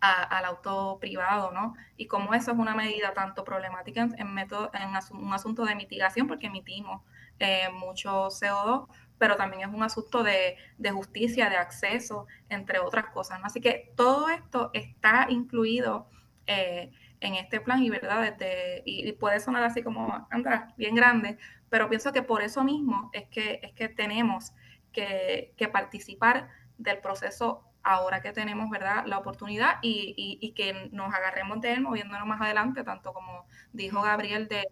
al auto privado, ¿no? Y como eso es una medida tanto problemática en, método, en un asunto de mitigación, porque emitimos eh, mucho CO2, pero también es un asunto de, justicia, de acceso, entre otras cosas. ¿no? Así que todo esto está incluido eh, en este plan y, ¿verdad? Desde, y, puede sonar así como, anda, bien grande, pero pienso que por eso mismo es que, es que tenemos que, que participar del proceso ahora que tenemos, ¿verdad?, la oportunidad y, y, que nos agarremos de él moviéndonos más adelante, tanto como dijo Gabriel, de,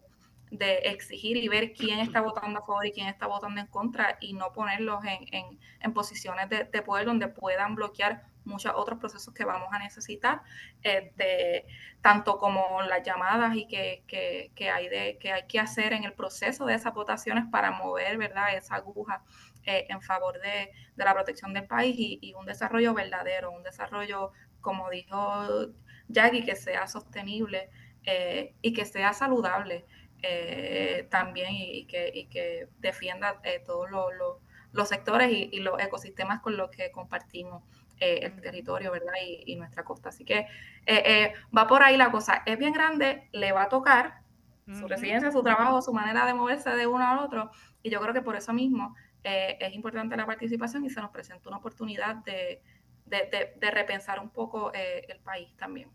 de, exigir y ver quién está votando a favor y quién está votando en contra y no ponerlos en, en, en posiciones de, de, poder donde puedan bloquear muchos otros procesos que vamos a necesitar, este, tanto como las llamadas y que, que, que, hay de, que hay que hacer en el proceso de esas votaciones para mover, ¿verdad?, esa aguja eh, en favor de, la protección del país y, un desarrollo verdadero, un desarrollo, como dijo Jackie, que sea sostenible eh, y que sea saludable eh, también y, que, que, defienda todos los sectores y, los ecosistemas con los que compartimos. el territorio, ¿verdad? Y, nuestra costa. Así que va por ahí la cosa. Es bien grande, le va a tocar su residencia, su trabajo, su manera de moverse de uno al otro. Y yo creo que por eso mismo eh, es importante la participación y se nos presenta una oportunidad de, repensar un poco eh, el país también.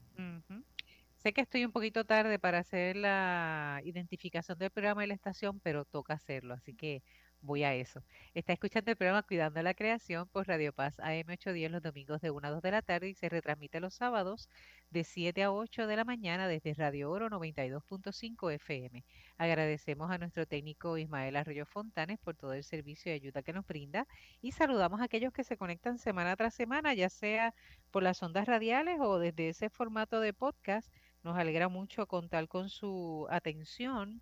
Sé que estoy un poquito tarde para hacer la identificación del programa y la estación, pero toca hacerlo, así que voy a eso. Está escuchando el programa Cuidando la Creación por Radio Paz AM810 los domingos de 1 a 2 de la tarde y se retransmite los sábados de 7 a 8 de la mañana desde Radio Oro 92.5 FM. Agradecemos a nuestro técnico Ismael Arroyo Fontanes por todo el servicio y ayuda que nos brinda y saludamos a aquellos que se conectan semana tras semana, ya sea por las ondas radiales o desde ese formato de podcast. Nos alegra mucho contar con su atención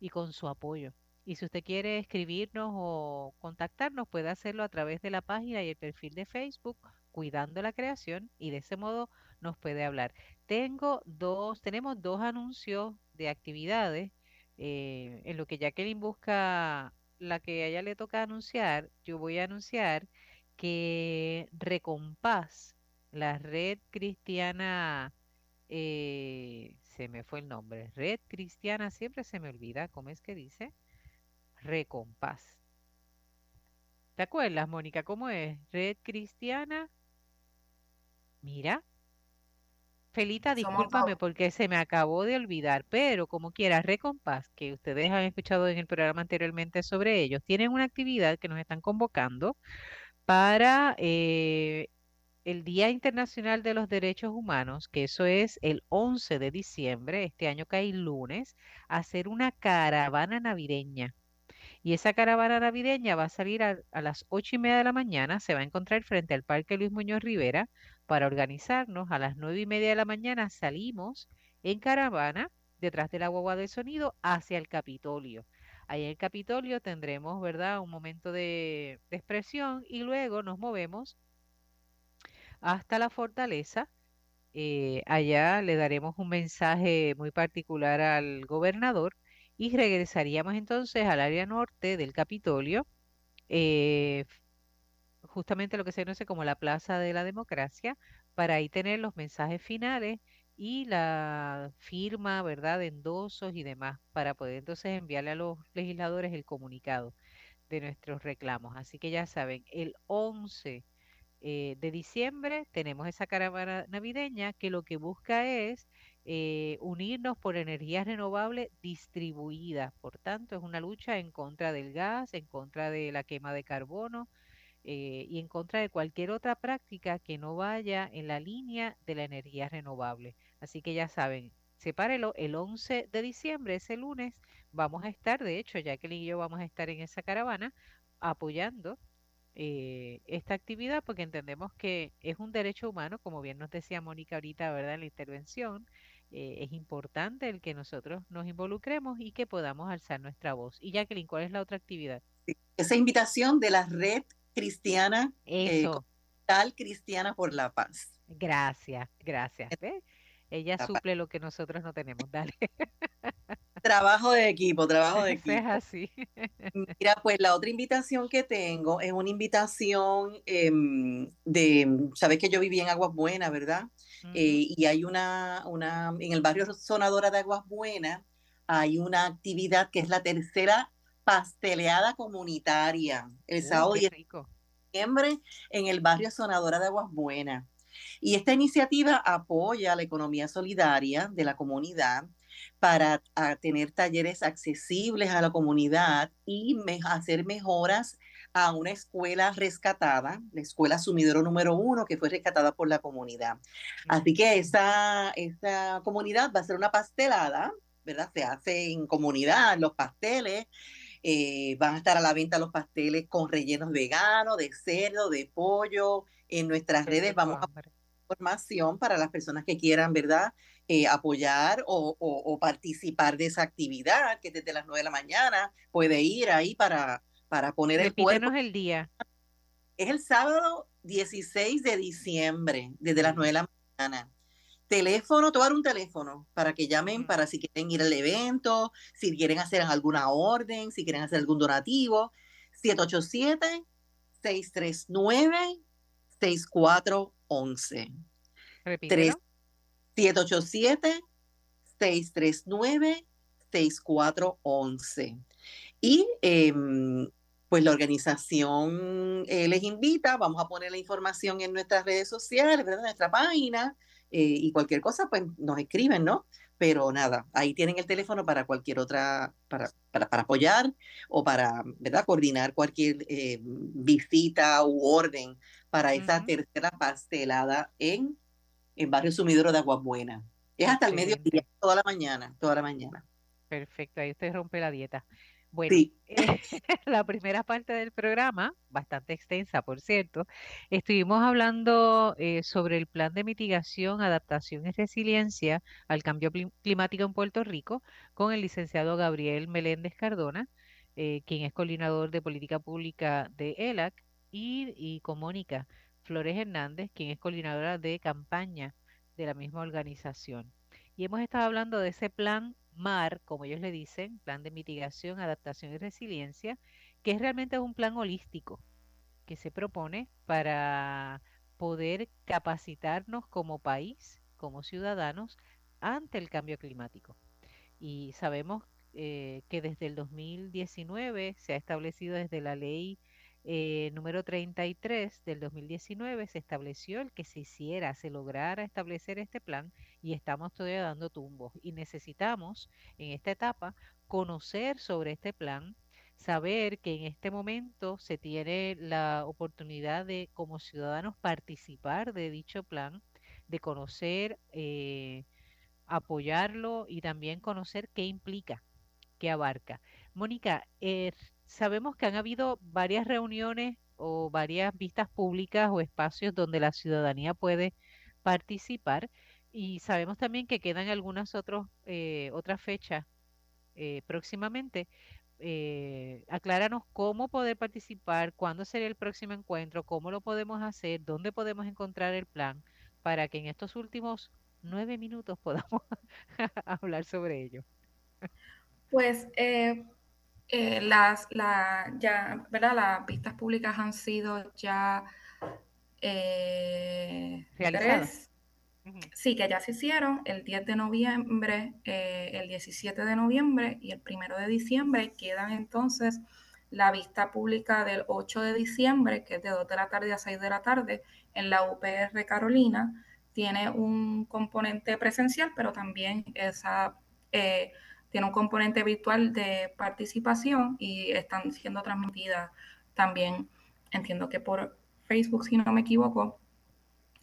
y con su apoyo. Y si usted quiere escribirnos o contactarnos, puede hacerlo a través de la página y el perfil de Facebook Cuidando la Creación y de ese modo nos puede hablar. Tengo dos, tenemos dos anuncios de actividades. Eh, en lo que Jacqueline busca la que a ella le toca anunciar, yo voy a anunciar que Recompás, la red cristiana, eh, se me fue el nombre, red cristiana, siempre se me olvida, ¿cómo es que dice? Recompás. ¿Te acuerdas, Mónica? ¿Cómo es? Red Cristiana. Mira. Felita, discúlpame porque se me acabó de olvidar, pero como quiera, Recompás, que ustedes han escuchado en el programa anteriormente sobre ellos, tienen una actividad que nos están convocando para eh, el Día Internacional de los Derechos Humanos, que eso es el 11 de diciembre, este año cae lunes, hacer una caravana navideña. Y esa caravana navideña va a salir a, las ocho y media de la mañana, se va a encontrar frente al Parque Luis Muñoz Rivera para organizarnos. A las nueve y media de la mañana salimos en caravana detrás de la guagua de sonido hacia el Capitolio. Ahí en el Capitolio tendremos, ¿verdad?, un momento de, de expresión y luego nos movemos hasta la fortaleza. Eh, allá le daremos un mensaje muy particular al gobernador y regresaríamos entonces al área norte del Capitolio, eh, justamente lo que se conoce como la Plaza de la Democracia, para ahí tener los mensajes finales y la firma, ¿verdad?, de endosos y demás, para poder entonces enviarle a los legisladores el comunicado de nuestros reclamos. Así que ya saben, el 11 eh, de diciembre tenemos esa caravana navideña que lo que busca es eh, unirnos por energías renovables distribuidas. Por tanto, es una lucha en contra del gas, en contra de la quema de carbono eh, y en contra de cualquier otra práctica que no vaya en la línea de la energía renovable. Así que ya saben, sepárelo el 11 de diciembre, ese lunes, vamos a estar, de hecho, Jacqueline y yo vamos a estar en esa caravana apoyando eh, esta actividad porque entendemos que es un derecho humano, como bien nos decía Mónica ahorita, ¿verdad? En la intervención, eh, es importante el que nosotros nos involucremos y que podamos alzar nuestra voz. Y Jacqueline, ¿cuál es la otra actividad? Esa invitación de la red cristiana, eh, tal cristiana por la paz. Gracias, gracias. Ella suple lo que nosotros no tenemos. Dale. Trabajo de equipo, trabajo de equipo. es así. Mira, pues la otra invitación que tengo es una invitación em, de, sabes que yo viví en Aguas Buenas, ¿verdad? Eh, y hay una, una, en el barrio Sonadora de Aguas Buenas, hay una actividad que es la tercera pasteleada comunitaria, el Uh, sábado qué 10 rico. de diciembre en el barrio Sonadora de Aguas Buenas. Y esta iniciativa apoya la economía solidaria de la comunidad para tener talleres accesibles a la comunidad y me, hacer mejoras a una escuela rescatada, la escuela sumidero número uno, que fue rescatada por la comunidad. Así que esa, esa comunidad va a ser una pastelada, ¿verdad? Se hace en comunidad los pasteles. Eh, van a estar a la venta los pasteles con rellenos veganos, de cerdo, de pollo. En nuestras Qué redes vamos a hombre. información para las personas que quieran, ¿verdad? Eh, apoyar o, o, o, participar de esa actividad, que desde las 9 de la mañana puede ir ahí para, para poner Repítenos el cuerpo. el día. Es el sábado 16 de diciembre, desde las 9 de la mañana. Teléfono, te voy a dar un teléfono para que llamen, para si quieren ir al evento, si quieren hacer alguna orden, si quieren hacer algún donativo. 787-639-6411. Repítelo. 787-639-6411. Y eh, pues la organización eh, les invita, vamos a poner la información en nuestras redes sociales, ¿verdad? en nuestra página, eh, y cualquier cosa, pues nos escriben, ¿no? Pero nada, ahí tienen el teléfono para cualquier otra, para, para, para apoyar o para, ¿verdad? Coordinar cualquier eh, visita u orden para esa uh -huh. tercera pastelada en, en Barrio Sumidero de Aguas Buenas. Es hasta el mediodía, toda la mañana, toda la mañana. Perfecto, ahí usted rompe la dieta. Bueno, sí. eh, la primera parte del programa, bastante extensa, por cierto, estuvimos hablando eh, sobre el plan de mitigación, adaptación y resiliencia al cambio climático en Puerto Rico con el licenciado Gabriel Meléndez Cardona, eh, quien es coordinador de política pública de ELAC, y, y con Mónica Flores Hernández, quien es coordinadora de campaña de la misma organización. Y hemos estado hablando de ese plan MAR, como ellos le dicen, Plan de Mitigación, Adaptación y Resiliencia, que es realmente un plan holístico que se propone para poder capacitarnos como país, como ciudadanos, ante el cambio climático. Y sabemos eh, que desde el 2019 se ha establecido desde la ley eh, número 33 del 2019 se estableció el que se hiciera, se lograra establecer este plan y estamos todavía dando tumbos y necesitamos en esta etapa conocer sobre este plan, saber que en este momento se tiene la oportunidad de como ciudadanos participar de dicho plan, de conocer, eh, apoyarlo y también conocer qué implica, qué abarca. Mónica, eh, sabemos que han habido varias reuniones o varias vistas públicas o espacios donde la ciudadanía puede participar y sabemos también que quedan algunas otros, eh, otras fechas eh, próximamente. Eh, acláranos cómo poder participar, cuándo sería el próximo encuentro, cómo lo podemos hacer, dónde podemos encontrar el plan para que en estos últimos nueve minutos podamos hablar sobre ello. Pues eh, eh, las, la, ya, ¿verdad? las vistas públicas han sido ya eh, realizadas. Uh -huh. Sí, que ya se hicieron el 10 de noviembre, eh, el 17 de noviembre y el 1 de diciembre. Quedan entonces la vista pública del 8 de diciembre, que es de 2 de la tarde a 6 de la tarde, en la UPR Carolina. Tiene un componente presencial, pero también esa eh, tiene un componente virtual de participación y están siendo transmitidas también, entiendo que por Facebook, si no me equivoco.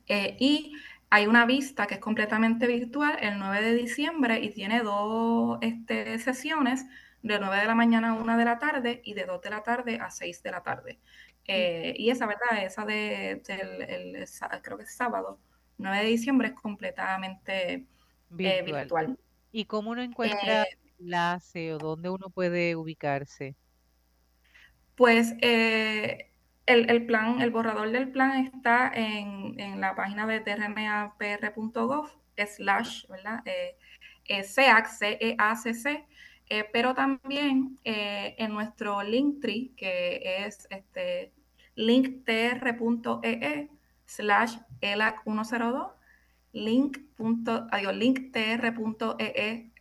Eh, y hay una vista que es completamente virtual el 9 de diciembre y tiene dos este, sesiones de 9 de la mañana a 1 de la tarde y de 2 de la tarde a 6 de la tarde. Eh, y esa, ¿verdad? Esa de, del, el, creo que es sábado, 9 de diciembre, es completamente virtual. Eh, virtual. ¿Y cómo uno encuentra eh, enlace o dónde uno puede ubicarse? Pues eh, el, el, plan, el borrador del plan está en, en la página de trnapr.gov slash, ¿verdad? Eh, CEAC, C-E-A-C-C, eh, pero también eh, en nuestro Linktree, que es este, linktr.ee slash ELAC102, linktr.ee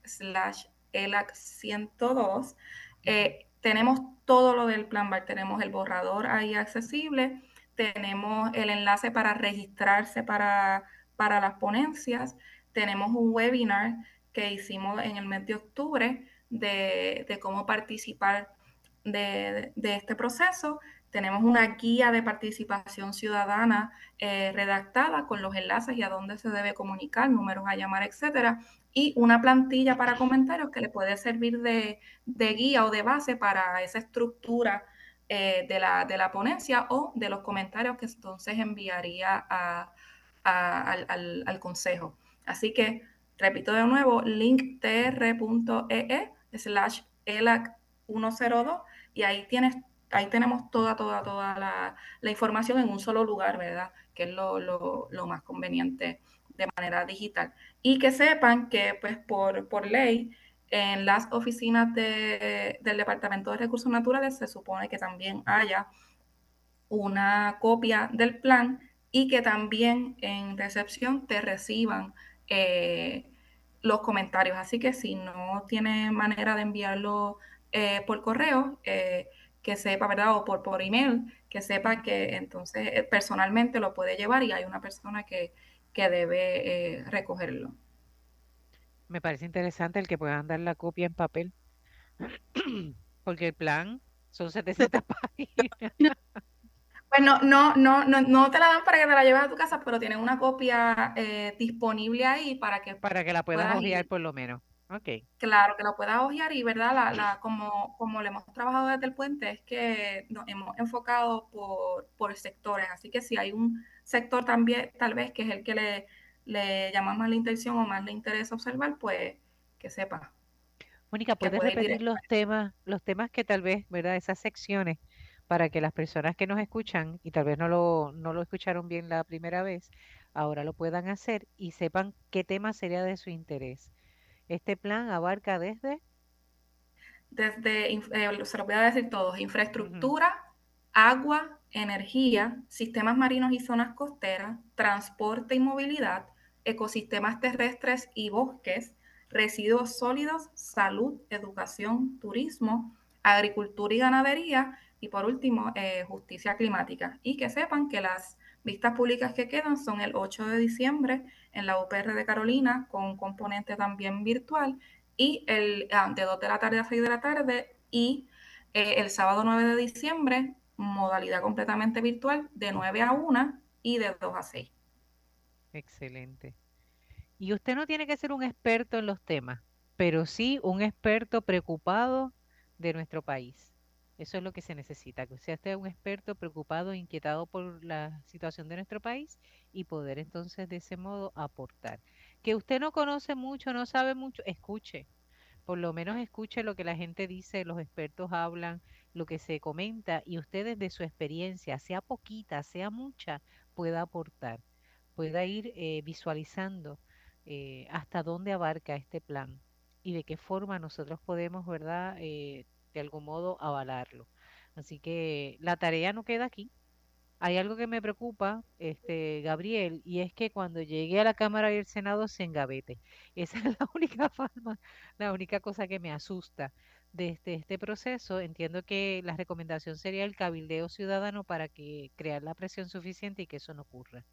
slash ELAC102. tenemos todo lo del plan BAR, tenemos el borrador ahí accesible, tenemos el enlace para registrarse para, para las ponencias, tenemos un webinar que hicimos en el mes de octubre de, cómo participar de, este proceso. Tenemos una guía de participación ciudadana eh, redactada con los enlaces y a dónde se debe comunicar, números a llamar, etcétera, y una plantilla para comentarios que le puede servir de, guía o de base para esa estructura eh, de, la, de, la, ponencia o de los comentarios que entonces enviaría al, al, consejo. Así que, repito de nuevo, linktr.ee slash ELAC 102 y ahí tienes ahí tenemos toda, toda, toda la, información en un solo lugar, ¿verdad? Que es lo, más conveniente de manera digital. Y que sepan que, pues, por, por ley, en las oficinas del Departamento de Recursos Naturales se supone que también haya una copia del plan y que también en recepción te reciban eh, los comentarios. Así que si no tiene manera de enviarlo eh, por correo, eh, que sepa, ¿verdad? O por, por email, que sepa que entonces eh, personalmente lo puede llevar y hay una persona que, que debe recogerlo. Me parece interesante el que puedan dar la copia en papel, porque el plan son 700 páginas. Pues no, no, no, no, te la dan para que te la lleves a tu casa, pero tienen una copia eh, disponible ahí para que para que la puedas, ojear por lo menos. Okay. Claro, que la puedas ojear y verdad, la, la, como, como le hemos trabajado desde el puente, es que nos hemos enfocado por, por sectores. Así que si hay un sector también, tal vez, que es el que le, le llama más la intención o más le interesa observar, pues que sepa. Mónica, ¿puedes repetir los temas, los temas que tal vez, ¿verdad? Esas secciones para que las personas que nos escuchan y tal vez no lo, no lo escucharon bien la primera vez, ahora lo puedan hacer y sepan qué tema sería de su interés. Este plan abarca desde... Desde, eh, se lo voy a decir todos, infraestructura, agua, energía, sistemas marinos y zonas costeras, transporte y movilidad, ecosistemas terrestres y bosques, residuos sólidos, salud, educación, turismo, agricultura y ganadería y por último, eh, justicia climática. Y que sepan que las vistas públicas que quedan son el 8 de diciembre en la UPR de Carolina, con un componente también virtual, y el, ah, de 2 de la tarde a 6 de la tarde, y eh, el sábado 9 de diciembre, modalidad completamente virtual, de 9 a 1 y de 2 a 6. Excelente. Y usted no tiene que ser un experto en los temas, pero sí un experto preocupado de nuestro país. Eso es lo que se necesita, que usted esté un experto preocupado, inquietado por la situación de nuestro país y poder entonces de ese modo aportar. Que usted no conoce mucho, no sabe mucho, escuche. Por lo menos escuche lo que la gente dice, los expertos hablan, lo que se comenta y usted desde su experiencia, sea poquita, sea mucha, pueda aportar, pueda ir eh, visualizando eh, hasta dónde abarca este plan y de qué forma nosotros podemos, ¿verdad?, eh, de algún modo avalarlo. Así que la tarea no queda aquí. Hay algo que me preocupa, este, Gabriel, y es que cuando llegue a la Cámara y el Senado se engavete. Esa es la única forma, la única cosa que me asusta de este, este proceso. Entiendo que la recomendación sería el cabildeo ciudadano para que crear la presión suficiente y que eso no ocurra.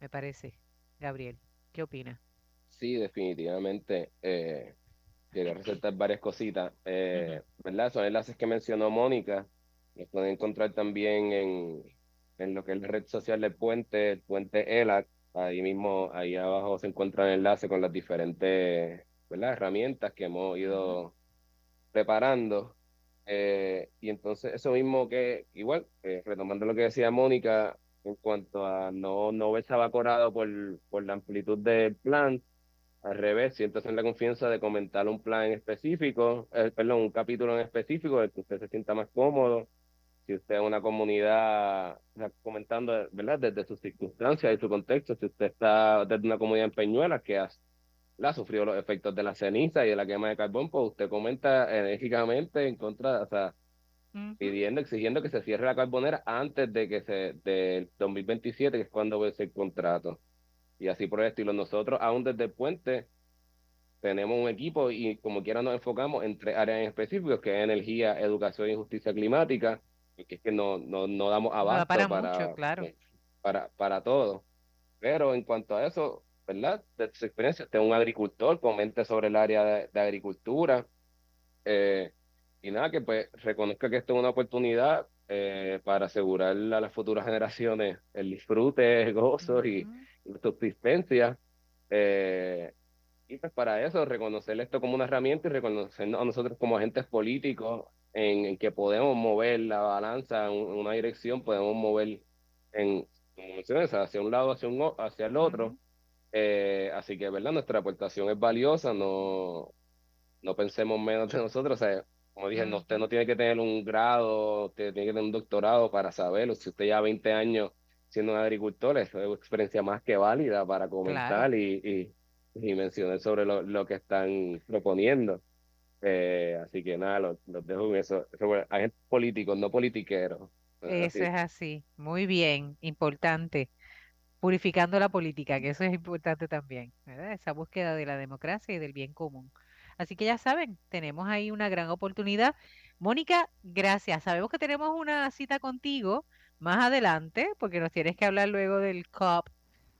Me parece. Gabriel, ¿qué opina? Sí, definitivamente. Eh, quería resaltar varias cositas, eh, ¿verdad? Son enlaces que mencionó Mónica, los pueden encontrar también en, en lo que es la red social del puente, el puente ELAC, ahí mismo, ahí abajo se encuentra el enlace con las diferentes, ¿verdad? Herramientas que hemos ido preparando. Eh, y entonces eso mismo que, igual, eh, retomando lo que decía Mónica, en cuanto a no, no verse abacorado por, por la amplitud del plan, al revés, siéntase en la confianza de comentar un plan en específico, eh, perdón, un capítulo en específico del que usted se sienta más cómodo. Si usted es una comunidad, comentando, ¿verdad? Desde sus circunstancias y su contexto, si usted está desde una comunidad en Peñuelas, que la sufrió los efectos de la ceniza y de la quema de carbón, pues usted comenta enérgicamente en contra, o sea, pidiendo, exigiendo que se cierre la carbonera antes de que se, del 2027, que es cuando vence el contrato. Y así por el estilo. Nosotros, aún desde el puente, tenemos un equipo y como quiera nos enfocamos en tres áreas en específicos, que es energía, educación y justicia climática, que es que no, no, no damos abasto para, para, mucho, claro. para, para todo. Pero en cuanto a eso, ¿verdad? De su experiencia, usted es un agricultor, comente sobre el área de, agricultura. Eh, y nada, que pues reconozca que esto es una oportunidad eh, para asegurar a las futuras generaciones el disfrute, el gozo y, subsistencia. Eh, y pues para eso, reconocer esto como una herramienta y reconocernos a nosotros como agentes políticos en, que podemos mover la balanza en una dirección, podemos mover en, hacia un lado, hacia, un, hacia el otro. Eh, así que, ¿verdad? Nuestra aportación es valiosa, no, no pensemos menos de nosotros. O sea, como dije, no, usted no tiene que tener un grado, usted tiene que tener un doctorado para saberlo. Si usted ya 20 años siendo un agricultor, es una experiencia más que válida para comentar y, y, mencionar sobre lo, lo, que están proponiendo. Eh, así que nada, los, dejo en eso. Agentes políticos, no politiqueros. Eso es así. Muy bien, importante purificando la política, que eso es importante también, ¿verdad? Esa búsqueda de la democracia y del bien común. Así que ya saben, tenemos ahí una gran oportunidad. Mónica, gracias. Sabemos que tenemos una cita contigo más adelante, porque nos tienes que hablar luego del COP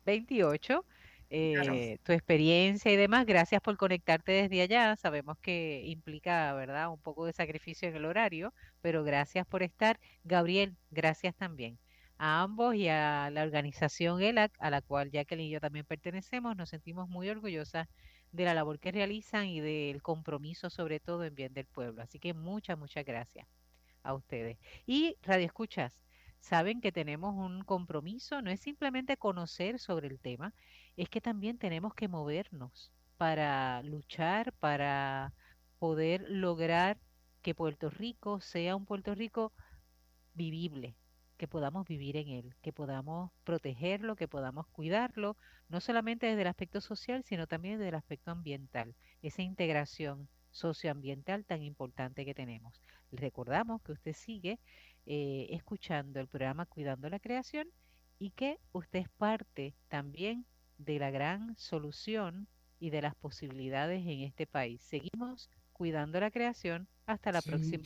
28, eh, tu experiencia y demás. Gracias por conectarte desde allá. Sabemos que implica, ¿verdad?, un poco de sacrificio en el horario, pero gracias por estar. Gabriel, gracias también a ambos y a la organización ELAC, a la cual Jacqueline y yo también pertenecemos. Nos sentimos muy orgullosas de la labor que realizan y del compromiso sobre todo en bien del pueblo. Así que muchas, muchas gracias a ustedes. Y Radio Escuchas, saben que tenemos un compromiso, no es simplemente conocer sobre el tema, es que también tenemos que movernos para luchar, para poder lograr que Puerto Rico sea un Puerto Rico vivible, que podamos vivir en él, que podamos protegerlo, que podamos cuidarlo, no solamente desde el aspecto social, sino también desde el aspecto ambiental, esa integración socioambiental tan importante que tenemos. recordamos que usted sigue eh, escuchando el programa Cuidando la Creación y que usted es parte también de la gran solución y de las posibilidades en este país. Seguimos cuidando la creación. Hasta la próxima.